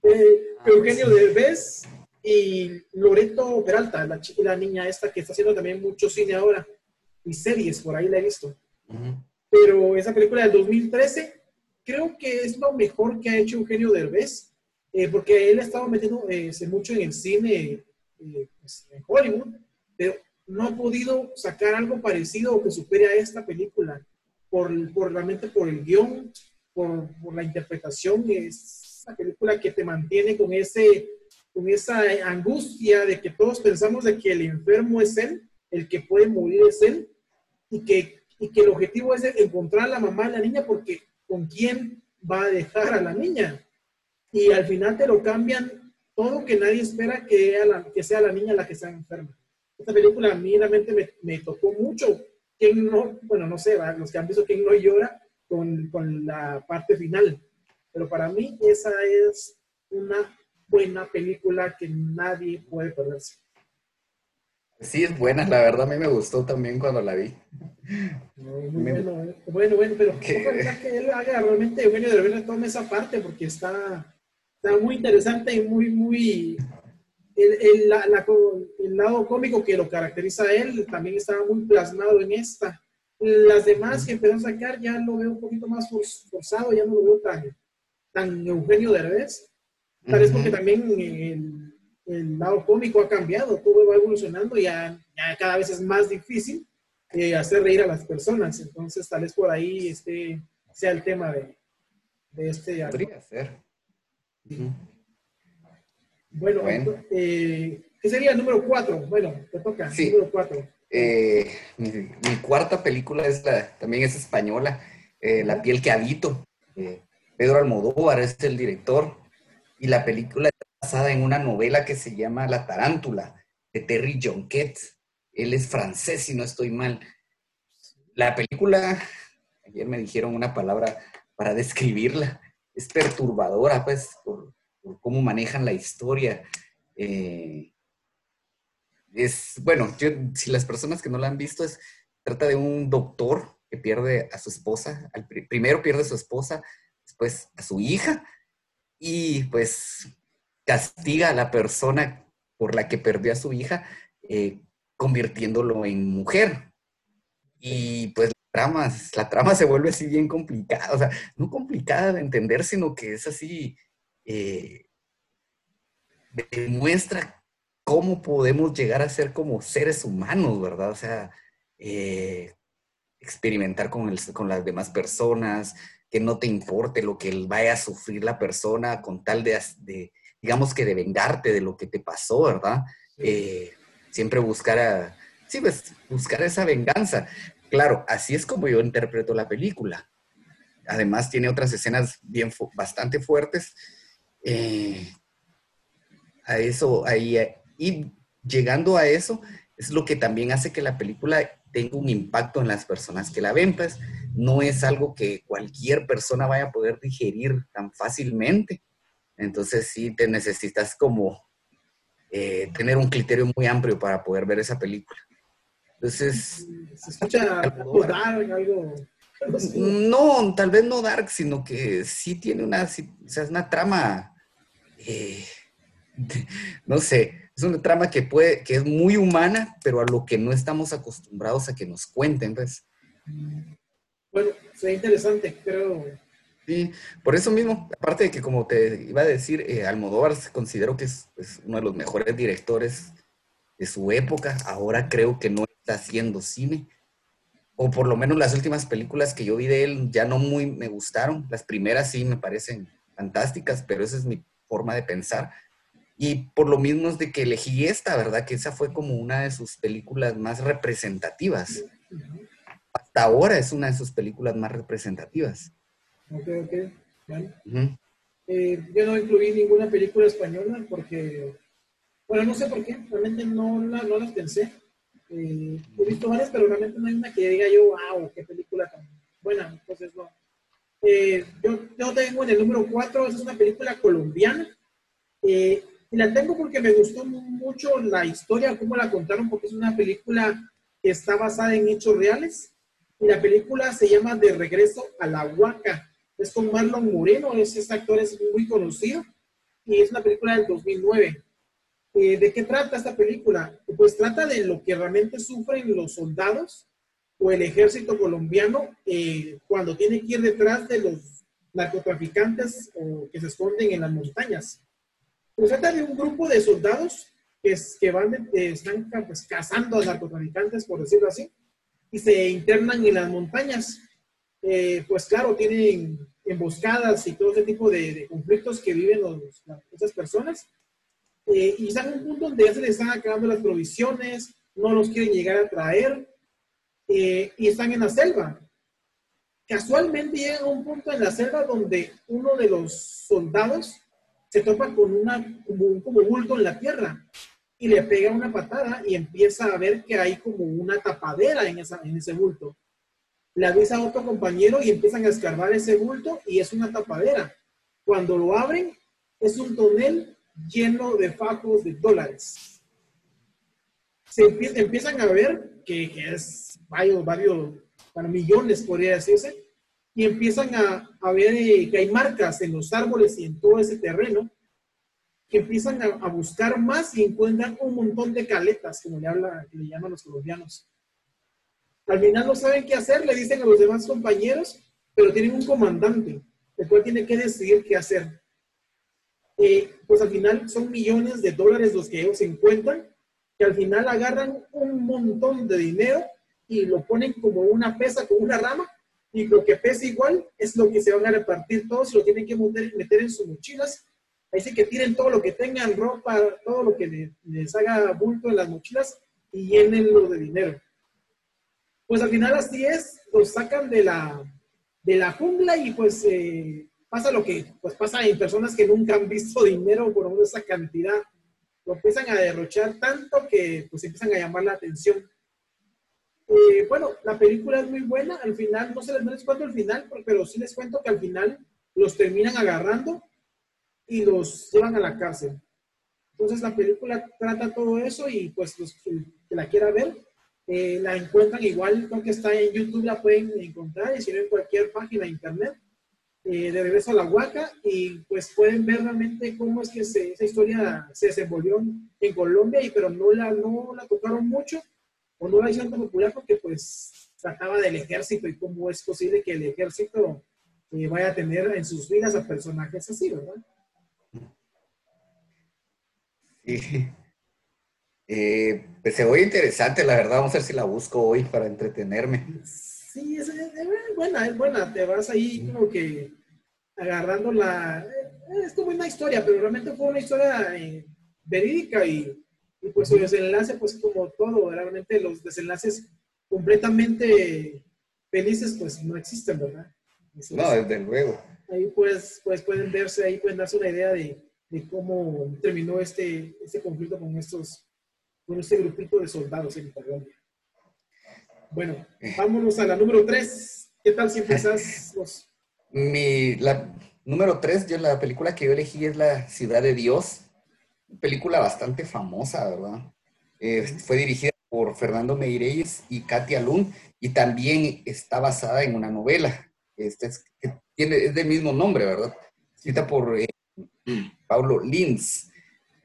Speaker 1: Eh, ah, Eugenio Derbez y Loreto Peralta, la, la niña esta que está haciendo también mucho cine ahora y series, por ahí la he visto. Pero esa película del 2013 creo que es lo mejor que ha hecho Eugenio Derbez, eh, porque él ha estado metiendo mucho en el cine pues, en Hollywood, pero no ha podido sacar algo parecido o que supere a esta película, por, por realmente por el guion, por, por, la interpretación, es una película que te mantiene con, ese, con esa angustia de que todos pensamos de que el enfermo es él, el que puede morir es él, y que, y que el objetivo es encontrar a la mamá de la niña porque con quién va a dejar a la niña. Y al final te lo cambian todo que nadie espera que, que sea la niña la que está enferma. Esta película a mí realmente me, me tocó mucho. ¿Quién no? Bueno, no sé, los que han visto ¿Quién no llora? Con, con la parte final. Pero para mí esa es una buena película que nadie puede perderse.
Speaker 2: Sí, es buena, la verdad a mí me gustó también cuando la vi.
Speaker 1: muy bueno, eh. bueno, bueno, pero ojalá que él haga realmente Eugenio de Rivera tome esa parte porque está, está muy interesante y muy, muy, el, el, lado cómico que lo caracteriza a él también estaba muy plasmado en esta. Las demás que empezó a sacar ya lo veo un poquito más forzado, ya no lo veo tan, tan Eugenio Derbez. Tal vez porque también el, el, lado cómico ha cambiado, todo va evolucionando y ya, ya cada vez es más difícil eh, hacer reír a las personas. Entonces, tal vez por ahí este, sea el tema de, de este.
Speaker 2: Podría ser.
Speaker 1: Bueno, Eh, ¿qué sería el número cuatro? Bueno, te toca. Sí. Número cuatro.
Speaker 2: Eh, mi, cuarta película es la, también es española, eh, La piel que habito. Pedro Almodóvar es el director y la película está basada en una novela que se llama La tarántula de Terry Jonquet. Él es francés, si no estoy mal. La película, ayer me dijeron una palabra para describirla, es perturbadora, pues, por, cómo manejan la historia. Eh, es, bueno, si las personas que no la han visto, es, trata de un doctor que pierde a su esposa, primero pierde a su esposa, después a su hija, y pues castiga a la persona por la que perdió a su hija, eh, convirtiéndolo en mujer. Y pues la trama, la trama se vuelve así bien complicada, o sea, no complicada de entender, sino que es así, eh, demuestra cómo podemos llegar a ser como seres humanos, ¿verdad? O sea, eh, experimentar con, con las demás personas, que no te importe lo que vaya a sufrir la persona con tal de, digamos que de vengarte de lo que te pasó, ¿verdad? Eh, siempre buscar a, sí, pues, buscar esa venganza. Claro, así es como yo interpreto la película. Además tiene otras escenas bien, bastante fuertes. Eh, a eso, ahí y llegando a eso es lo que también hace que la película tenga un impacto en las personas que la ven, pues no es algo que cualquier persona vaya a poder digerir tan fácilmente. Entonces sí te necesitas como eh, tener un criterio muy amplio para poder ver esa película. Entonces...
Speaker 1: ¿Se escucha algo?
Speaker 2: No, tal vez no dark, sino que sí tiene una, o sea, es una trama, eh, *laughs* no sé, es una trama que puede, que es muy humana, pero a lo que no estamos acostumbrados a que nos cuenten, pues.
Speaker 1: Bueno, sería interesante, creo.
Speaker 2: Sí, por eso mismo, aparte de que como te iba a decir, eh, Almodóvar considero que es, uno de los mejores directores de su época, ahora creo que no está haciendo cine, o por lo menos las últimas películas que yo vi de él ya no muy me gustaron, las primeras sí me parecen fantásticas, pero esa es mi forma de pensar. Y por lo mismo es de que elegí esta, ¿verdad? Que esa fue como una de sus películas más representativas. Hasta ahora es una de sus películas más representativas.
Speaker 1: Ok, ok. Bueno. Eh, yo no incluí ninguna película española porque, bueno, no sé por qué, realmente no, no las pensé. Eh, he visto varias, pero realmente no hay una que diga yo, wow, qué película tan buena. Entonces, no. Eh, yo, yo tengo en el número 4, es una película colombiana. Eh, y la tengo porque me gustó mucho la historia, cómo la contaron, porque es una película que está basada en hechos reales. Y la película se llama De Regreso a la Huaca. Es con Marlon Moreno, ese actor es muy conocido. Y es una película del 2009. Eh, ¿De qué trata esta película? Pues trata de lo que realmente sufren los soldados o el ejército colombiano eh, cuando tiene que ir detrás de los narcotraficantes o que se esconden en las montañas. Se trata de un grupo de soldados que, que van, están pues, cazando a narcotraficantes, por decirlo así, y se internan en las montañas. Eh, pues claro, tienen emboscadas y todo ese tipo de, conflictos que viven los, esas personas. Eh, y están en un punto donde ya se les están acabando las provisiones, no los quieren llegar a traer, eh, y están en la selva. Casualmente llegan a un punto en la selva donde uno de los soldados se topa con una, como como bulto en la tierra y le pega una patada y empieza a ver que hay como una tapadera en, esa, en ese bulto. Le avisa a otro compañero y empiezan a escarbar ese bulto y es una tapadera. Cuando lo abren, es un tonel lleno de fajos de dólares. Se empiezan a ver que, es varios, varios, para millones podría decirse, y empiezan a, a ver eh, que hay marcas en los árboles y en todo ese terreno, que empiezan a, a, buscar más y encuentran un montón de caletas, como le, habla, le llaman los colombianos. Al final no saben qué hacer, le dicen a los demás compañeros, pero tienen un comandante. el cual tiene que decidir qué hacer. Eh, pues al final son millones de dólares los que ellos encuentran, que al final agarran un montón de dinero y lo ponen como una pesa, como una rama, y lo que pesa igual es lo que se van a repartir todos, lo tienen que meter, meter en sus mochilas. Ahí sí que tiren todo lo que tengan, ropa, todo lo que les, haga bulto en las mochilas y llenenlo de dinero. Pues al final así es, los sacan de la, de la jungla y pues eh, pasa lo que pues pasa en personas que nunca han visto *laughs* dinero por esa cantidad. Lo empiezan a derrochar tanto que pues empiezan a llamar la atención. Eh, bueno, la película es muy buena. Al final, no se les, no les cuento el final, pero sí les cuento que al final los terminan agarrando y los llevan a la cárcel. Entonces la película trata todo eso y pues los que, la quiera ver, eh, la encuentran igual, creo que está en YouTube, la pueden encontrar y si no en cualquier página de internet. Eh, de regreso a la Huaca y pues pueden ver realmente cómo es que esa historia se desenvolvió en Colombia, y, pero no la, no la tocaron mucho o no la hicieron tan popular porque pues trataba del ejército y cómo es posible que el ejército eh, vaya a tener en sus vidas a personajes así, ¿verdad?
Speaker 2: Sí. Eh, pues se ve interesante, la verdad. Vamos a ver si la busco hoy para entretenerme.
Speaker 1: Sí, es, buena, es buena. Te vas ahí como que agarrando la... Eh, es como una historia, pero realmente fue una historia eh, verídica y, y, pues el desenlace, pues como todo, realmente los desenlaces completamente felices, pues no existen, ¿verdad?
Speaker 2: no, desde luego.
Speaker 1: Ahí pues, pues pueden verse, ahí pueden darse una idea de, de cómo terminó este, este conflicto con estos, con este grupito de soldados en Colombia. Bueno, vámonos a la número 3. ¿Qué tal si empezás vos?
Speaker 2: Mi, la número 3, yo la película que yo elegí es La Ciudad de Dios. Película bastante famosa, ¿verdad? Eh, fue dirigida por Fernando Meirelles y Katia Lund y también está basada en una novela. Este es, que tiene, es del mismo nombre, ¿verdad? Escrita por eh, Paulo Lins.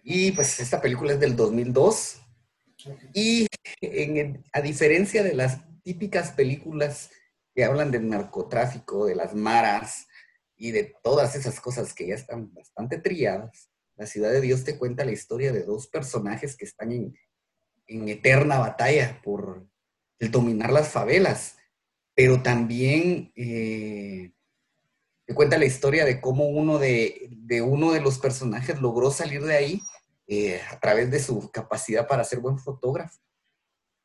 Speaker 2: Y pues esta película es del 2002 y a diferencia de las típicas películas que hablan del narcotráfico, de las maras y de todas esas cosas que ya están bastante triadas, La Ciudad de Dios te cuenta la historia de dos personajes que están en, eterna batalla por el dominar las favelas, pero también eh, te cuenta la historia de cómo uno de, de uno de los personajes logró salir de ahí eh, a través de su capacidad para ser buen fotógrafo.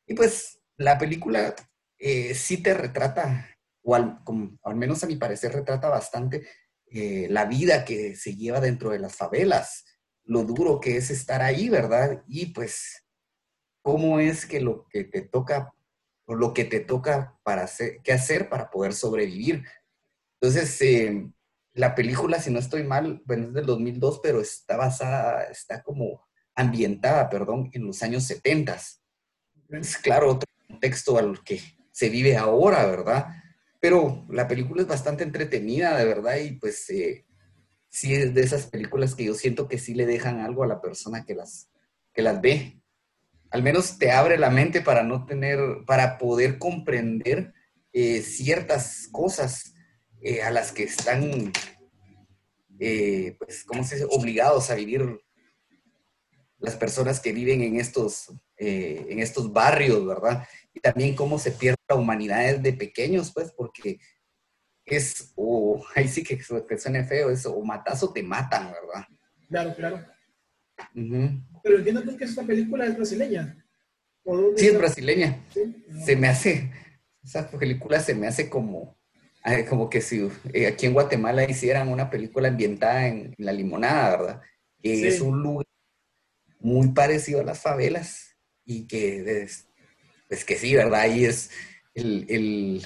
Speaker 2: Y pues la película eh, sí te retrata, o al, menos a mi parecer retrata bastante eh, la vida que se lleva dentro de las favelas, lo duro que es estar ahí, ¿verdad? Y pues cómo es que lo que te toca, o lo que te toca para hacer, qué hacer para poder sobrevivir. Entonces, la película, si no estoy mal, bueno, es del 2002, pero está basada, está como ambientada, perdón, en los años 70. Es claro, otro contexto al que se vive ahora, ¿verdad? Pero la película es bastante entretenida, de verdad, y pues eh, sí es de esas películas que yo siento que sí le dejan algo a la persona que las, que las ve. Al menos te abre la mente para no tener, para poder comprender eh, ciertas cosas eh, a las que están, eh, pues, ¿cómo se dice?, obligados a vivir las personas que viven en estos, eh, en estos barrios, ¿verdad? Y también cómo se pierde la humanidad desde pequeños, pues, porque es, o *laughs* ahí sí que, que suene feo, es o matas o te matan, ¿verdad?
Speaker 1: Claro, claro. Pero entiendo tú que esta película es brasileña.
Speaker 2: sí, es brasileña. Se me hace, esa película se me hace como, como que si eh, aquí en Guatemala hicieran una película ambientada en, la limonada, ¿verdad? Que es un lugar muy parecido a las favelas y que es, pues que sí, ¿verdad? Ahí es el,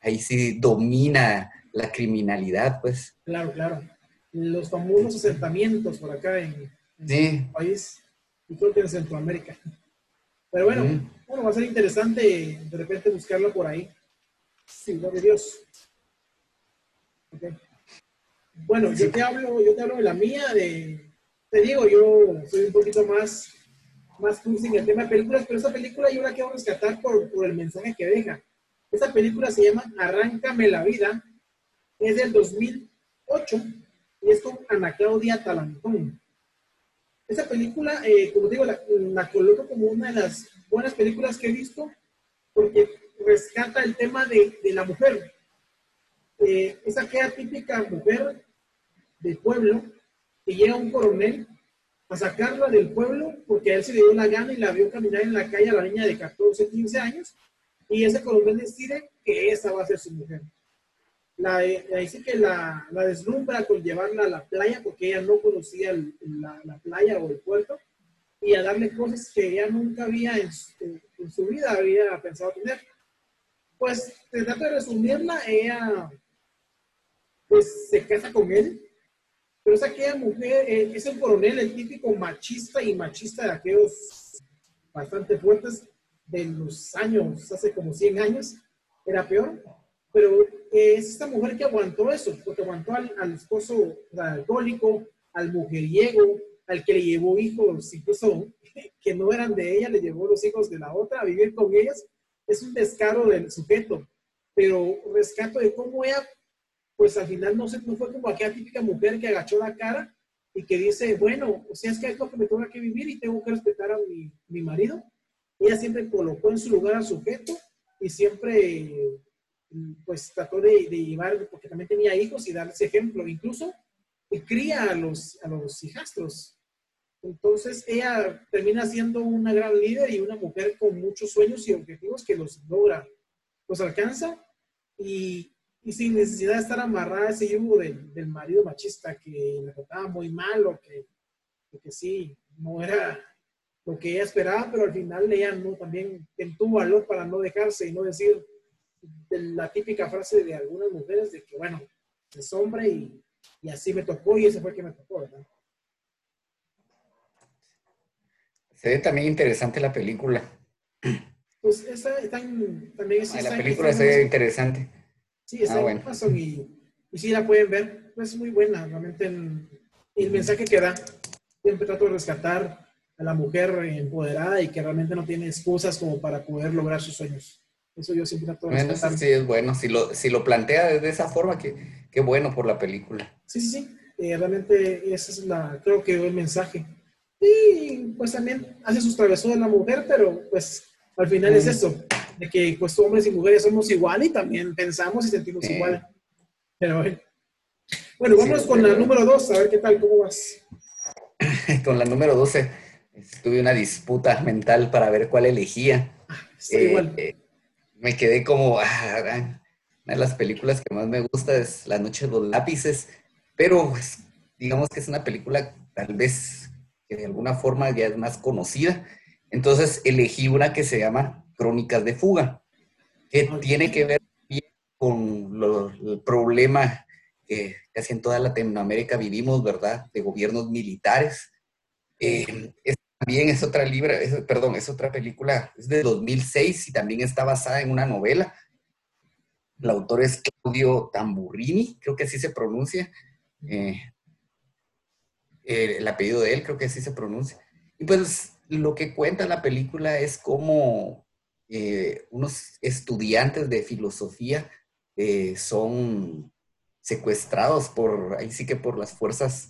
Speaker 2: ahí sí domina la criminalidad, pues.
Speaker 1: Claro, claro. Los famosos asentamientos por acá en, el país y creo que en Centroamérica. Pero bueno, bueno, va a ser interesante de repente buscarlo por ahí. Sí, de Dios. Bueno, yo te hablo, yo te hablo de la mía, te digo, yo soy un poquito más, más en el tema de películas, pero esta película yo la quiero rescatar por, el mensaje que deja. Esta película se llama Arráncame la vida, es del 2000, 2008 y es con Ana Claudia Talantón. Esa película, eh, como digo, la, coloco como una de las buenas películas que he visto porque rescata el tema de la mujer. Eh, es aquella típica mujer del pueblo que llega un coronel a sacarla del pueblo porque a él se le dio la gana y la vio caminar en la calle a la niña de 14, 15 años y ese coronel decide que esa va a ser su mujer. La, ahí sí que la, la, deslumbra con llevarla a la playa porque ella no conocía la, la, playa o el puerto y a darle cosas que ella nunca había en, en, su vida había pensado tener. Pues, te trato de resumirla, ella pues se casa con él pero es aquella mujer, eh, es el coronel, el típico machista y machista de aquellos bastante fuertes de los años, hace como 100 años, era peor. Pero es esta mujer que aguantó eso, porque aguantó al, al esposo alcohólico, al mujeriego, al que le llevó hijos, incluso *laughs* que no eran de ella, le llevó los hijos de la otra a vivir con ellas. Es un descaro del sujeto, pero rescato de cómo ella pues al final no, se, fue como aquella típica mujer que agachó la cara y que dice, bueno, o sea, es que es lo que me toca que vivir y tengo que respetar a mi, mi marido. Ella siempre colocó en su lugar al sujeto y siempre, pues, trató de, de llevar, porque también tenía hijos y darles ejemplo. Incluso y cría a los, a los hijastros. Entonces, ella termina siendo una gran líder y una mujer con muchos sueños y objetivos que los logra, los alcanza y y sin necesidad de estar amarrada a ese yugo del, del marido machista que le trataba muy mal o que, que sí, no era lo que ella esperaba, pero al final ella no, también tuvo valor para no dejarse y no decir la típica frase de algunas mujeres de que, bueno, es hombre y, y así me tocó y ese fue el que me tocó, ¿verdad?
Speaker 2: Se ve también interesante la película.
Speaker 1: Pues esa también es...
Speaker 2: la película se ve interesante.
Speaker 1: Sí, está ah, en Amazon y, y sí la pueden ver. Es muy buena, realmente. el mensaje que da, siempre trato de rescatar a la mujer empoderada y que realmente no tiene excusas como para poder lograr sus sueños. Eso yo siempre trato de
Speaker 2: bueno, rescatar. sí es bueno. Si lo, si lo plantea de esa forma, qué, qué bueno por la película.
Speaker 1: Sí, sí, sí. Eh, realmente ese es la, creo que el mensaje. Y pues también hace sus travesuras la mujer, pero pues al final es eso de que pues hombres y mujeres somos igual y también pensamos y sentimos igual. Pero bueno. Bueno, vamos con la número dos, a ver qué tal, cómo vas. *laughs*
Speaker 2: con la número 12 tuve una disputa mental para ver cuál elegía.
Speaker 1: Ah, igual.
Speaker 2: Eh, me quedé como, *laughs* ah, una de las películas que más me gusta es La Noche de los Lápices, pero pues, digamos que es una película tal vez que de alguna forma ya es más conocida. Entonces elegí una que se llama Crónicas de Fuga, que tiene que ver con el problema que casi en toda Latinoamérica vivimos, ¿verdad? De gobiernos militares. Eh, también es otra libra, perdón, es otra película, es de 2006 y también está basada en una novela. El autor es Claudio Tamburrini, creo que así se pronuncia. Eh, el apellido de él, creo que así se pronuncia. Y pues lo que cuenta la película es cómo eh, unos estudiantes de filosofía eh, son secuestrados por, ahí sí que por las fuerzas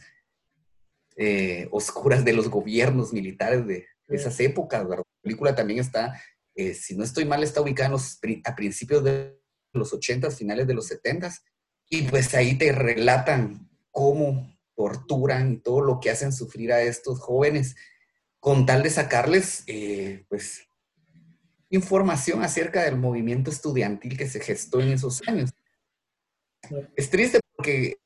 Speaker 2: eh, oscuras de los gobiernos militares de, esas épocas. La película también está, si no estoy mal, está ubicada a principios de los 80, finales de los 70 y pues ahí te relatan cómo torturan y todo lo que hacen sufrir a estos jóvenes con tal de sacarles, pues, información acerca del movimiento estudiantil que se gestó en esos años. Es triste porque,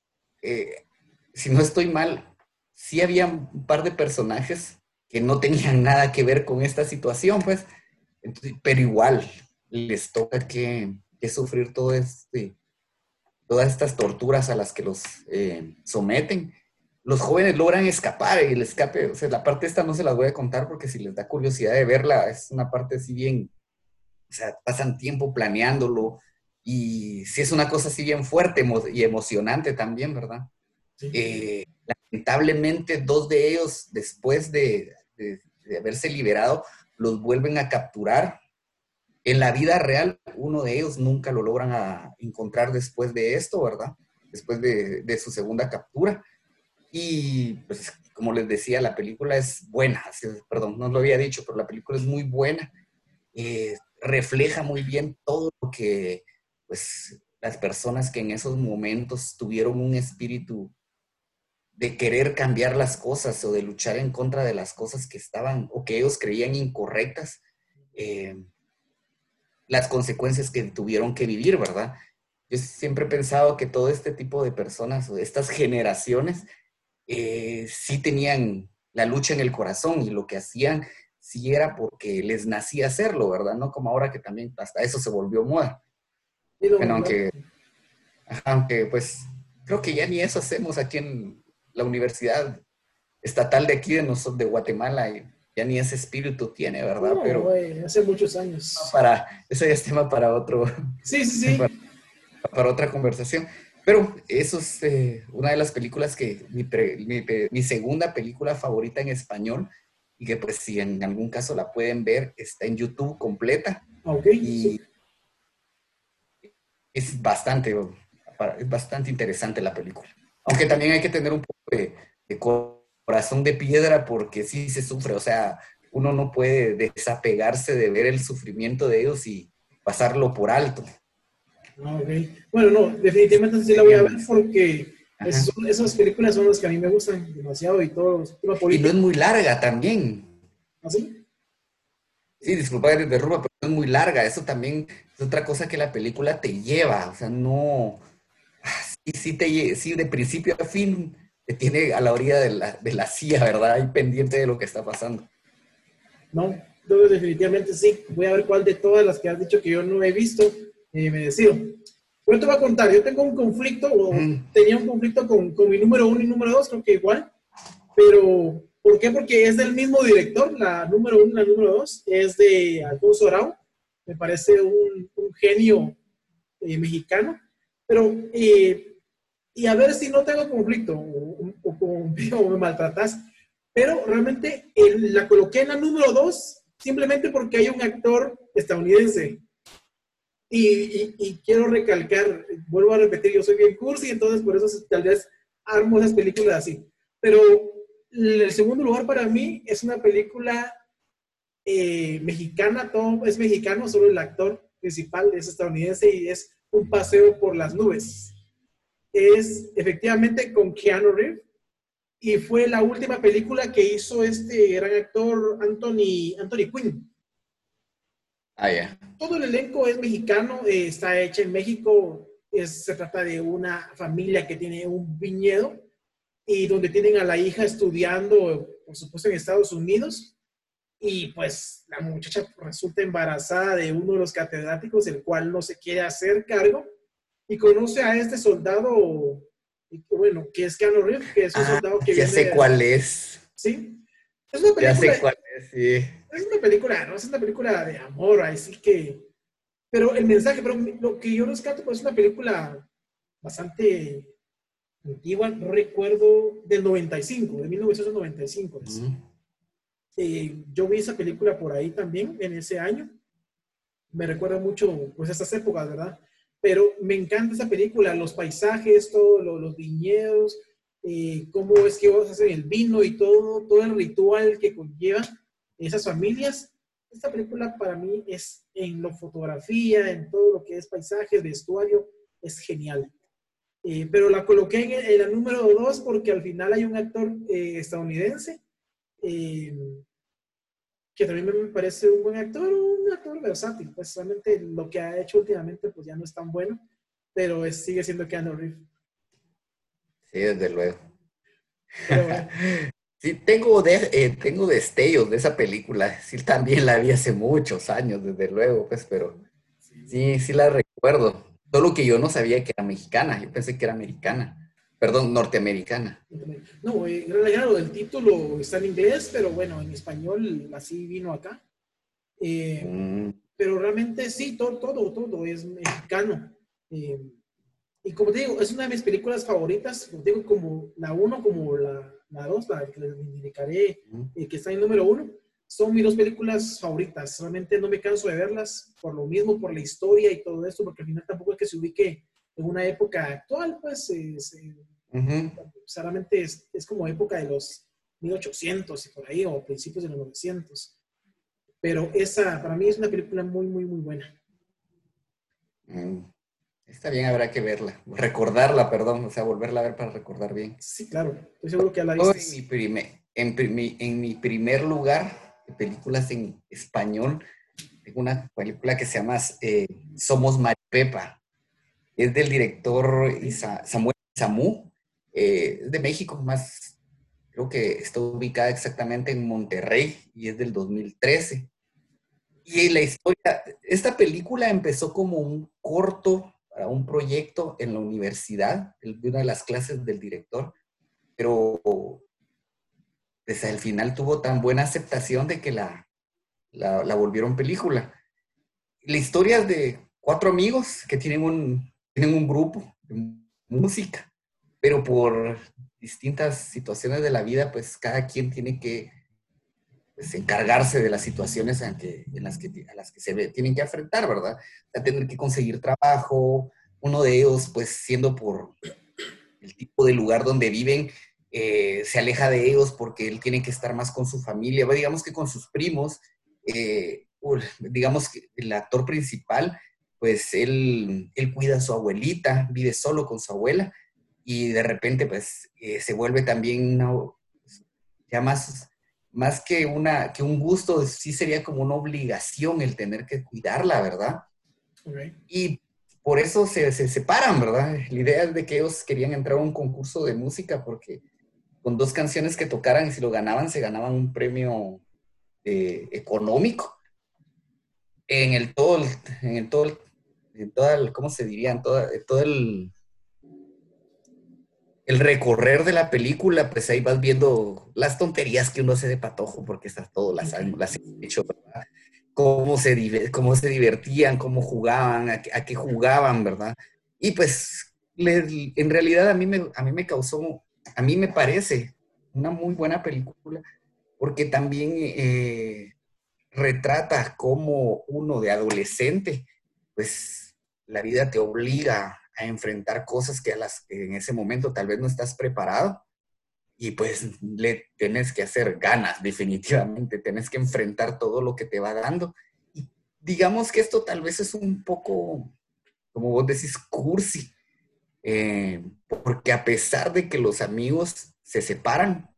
Speaker 2: eh, si no estoy mal, sí había un par de personajes que no tenían *laughs* nada que ver con esta situación, pues, pero igual les toca que, sufrir todo este, todas estas torturas a las que los eh, someten. Los jóvenes logran escapar y el escape, o sea, la parte esta no se las voy a contar porque si les da curiosidad de verla, es una parte así bien, o sea, pasan tiempo planeándolo y si es una cosa así bien fuerte y emocionante también, ¿verdad? Eh, lamentablemente, dos de ellos, después de, haberse liberado, los vuelven a capturar. En la vida real, uno de ellos nunca lo logran encontrar después de esto, ¿verdad? después de, su segunda captura. Y pues, como les decía, la película es buena, perdón, no lo había dicho, pero la película es muy buena. Eh, refleja muy bien todo lo que pues, las personas que en esos momentos tuvieron un espíritu de querer cambiar las cosas o de luchar en contra de las cosas que estaban o que ellos creían incorrectas, eh, las consecuencias que tuvieron que vivir, ¿verdad? Yo siempre he pensado que todo este tipo de personas o estas generaciones eh, sí tenían la lucha en el corazón y lo que hacían sí era porque les nacía hacerlo, ¿verdad? No como ahora que también hasta eso se volvió moda. Bueno, aunque, aunque pues creo que ya ni eso hacemos aquí en la Universidad Estatal de aquí de, nosotros, de Guatemala. Y ya ni ese espíritu tiene, ¿verdad?
Speaker 1: No, Pero hace muchos años.
Speaker 2: Para, ese es tema para otro.
Speaker 1: Sí, sí, sí. *laughs*
Speaker 2: Para, otra conversación. Pero eso es eh, una de las películas que mi, mi, segunda película favorita en español y que pues si en algún caso la pueden ver, está en YouTube completa.
Speaker 1: Ok.
Speaker 2: Y es bastante, es bastante interesante la película. Aunque también hay que tener un poco de, de corazón de piedra porque sí se sufre, o sea, uno no puede desapegarse de ver el sufrimiento de ellos y pasarlo por alto.
Speaker 1: Ah, bueno, no, definitivamente sí la voy a ver porque esas películas son las que a mí me gustan demasiado y todo.
Speaker 2: Y no es muy larga también.
Speaker 1: ¿Ah, sí?
Speaker 2: Sí, disculpa derruba, pero no es muy larga. Eso también es otra cosa que la película te lleva. O sea, no. Ah, sí, sí, te, sí de principio a fin te tiene a la orilla de la, de la silla, ¿verdad? Y pendiente de lo que está pasando.
Speaker 1: No, entonces definitivamente sí. Voy a ver cuál de todas las que has dicho que yo no he visto eh, me decido. Yo te voy a contar, yo tengo un conflicto, o tenía un conflicto con, con, mi número uno y número dos, creo que igual, pero ¿por qué? Porque es del mismo director, la número uno y la número dos, es de Alfonso Arau, me parece un, un genio eh, mexicano, pero eh, y a ver si no tengo conflicto o, o, *laughs* me maltratas. Pero realmente la coloqué en la número dos simplemente porque hay un actor estadounidense. Y, y, quiero recalcar, vuelvo a repetir, yo soy bien cursi, entonces por eso tal vez armo esas películas así. Pero el segundo lugar para mí es una película eh, mexicana, todo es mexicano, solo el actor principal es estadounidense y es Un paseo por las nubes es efectivamente con Keanu Reeves y fue la última película que hizo este gran actor Anthony, Anthony Quinn.
Speaker 2: Ah, ya.
Speaker 1: Todo el elenco es mexicano, eh, está hecha en México, se trata de una familia que tiene un viñedo y donde tienen a la hija estudiando, por supuesto, en Estados Unidos. Y pues la muchacha resulta embarazada de uno de los catedráticos, el cual no se quiere hacer cargo y conoce a este soldado, bueno, que es Keanu Reeves, que es un ah, soldado que
Speaker 2: ya sé cuál es.
Speaker 1: Sí.
Speaker 2: Es una película, ya sé cuál es, sí.
Speaker 1: Es una película, no es una película de amor, así que... Pero el mensaje, pero lo que yo rescato, pues es una película bastante antigua, no recuerdo, del 95, de 1995. Eh, yo vi esa película por ahí también, en ese año. Me recuerda mucho, pues, estas épocas, ¿verdad? pero me encanta esa película, los paisajes, todos los viñedos, eh, cómo es que vos hacen el vino y todo, todo el ritual que conlleva esas familias. Esta película para mí es en lo fotografía, en todo lo que es paisaje, vestuario, es genial. Eh, pero la coloqué en, la número dos porque al final hay un actor eh, estadounidense que también me parece un buen actor, un actor versátil. Pues realmente lo que ha hecho últimamente pues ya no es tan bueno, pero sigue siendo Keanu Reeves.
Speaker 2: Sí, desde luego. *laughs* sí, tengo, de, eh, tengo destellos de esa película. Sí, también la vi hace muchos años, desde luego, pues, pero sí, sí la recuerdo. Solo que yo no sabía que era mexicana, yo pensé que era americana. Perdón, norteamericana.
Speaker 1: No, eh, claro, el título está en inglés, pero bueno, en español así vino acá. Eh, mm. Pero realmente sí, todo, todo, todo es mexicano. Eh, y como te digo, es una de mis películas favoritas, como digo, como la uno, como la, la dos, la que les indicaré, mm. que está en número uno, son mis dos películas favoritas. Realmente no me canso de verlas por lo mismo, por la historia y todo esto, porque al final tampoco es que se ubique en una época actual, pues, es, es, como época de los 1800 y por ahí, o principios de los 900. Pero esa, para mí, es una película muy, muy, muy buena.
Speaker 2: Mm. Está bien, habrá que verla. Recordarla, perdón, o sea, volverla a ver para recordar bien.
Speaker 1: Sí, claro. Estoy seguro que la viste.
Speaker 2: En mi, primer, en, mi primer lugar de películas en español, tengo una película que se llama eh, Somos Maripepa. Es del director Samuel Samú, eh, es de México, más creo que está ubicada exactamente en Monterrey y es del 2013. Y la historia, esta película empezó como un corto para un proyecto en la universidad, de una de las clases del director, pero desde el final tuvo tan buena aceptación de que la, la, volvieron película. La historia es de cuatro amigos que tienen un, tienen un grupo de música, pero por distintas situaciones de la vida, pues cada quien tiene que pues, encargarse de las situaciones en, que, las que, a las que se tienen que enfrentar, ¿verdad? O tener que conseguir trabajo, uno de ellos, pues siendo por el tipo de lugar donde viven, eh, se aleja de ellos porque él tiene que estar más con su familia, digamos que con sus primos, eh, digamos que el actor principal, pues él, él cuida a su abuelita, vive solo con su abuela, y de repente pues eh, se vuelve también ya más, más que, una, que un gusto, sí sería como una obligación el tener que cuidarla, ¿verdad? Y por eso se, se, separan, ¿verdad? La idea es de que ellos querían entrar a un concurso de música porque con dos canciones que tocaran y si lo ganaban, se ganaban un premio eh, económico. En el todo, en el todo, en toda el, ¿cómo se diría? En todo el el recorrer de la película, pues ahí vas viendo las tonterías que uno hace de patojo, porque estas todo las, las hecho, ¿verdad? Cómo se, cómo se divertían, cómo jugaban, a, qué jugaban, ¿verdad? Y pues en realidad a mí, me, a mí me causó, a mí me parece una muy buena película, porque también eh, retrata cómo uno de adolescente, pues la vida te obliga a enfrentar cosas que a las que en ese momento tal vez no estás preparado y pues le tienes que hacer ganas definitivamente, tienes que enfrentar todo lo que te va dando. Y digamos que esto tal vez es un poco, como vos decís, cursi, eh, porque a pesar de que los amigos se separan,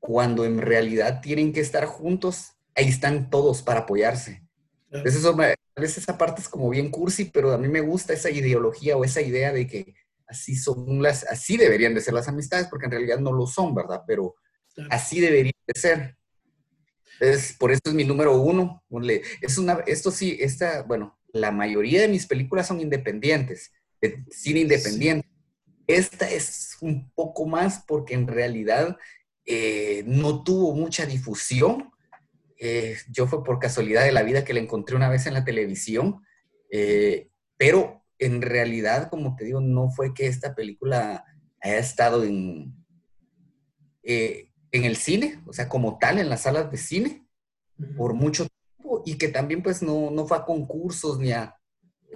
Speaker 2: cuando en realidad tienen que estar juntos, ahí están todos para apoyarse. Entonces eso me, veces esa parte es como bien cursi, pero a mí me gusta esa ideología o esa idea de que así son las, así deberían de ser las amistades, porque en realidad no lo son, ¿verdad? Pero así deberían de ser. Entonces, por eso es mi número uno. Es una, esto sí, esta, bueno, la mayoría de mis películas son independientes, de cine independiente. Esta es un poco más porque en realidad eh, no tuvo mucha difusión eh, yo fue por casualidad de la vida que la encontré una vez en la televisión, eh, pero en realidad, como te digo, no fue que esta película haya estado en, eh, en el cine, o sea, como tal, en las salas de cine, por mucho tiempo, y que también pues no, no fue a concursos ni a...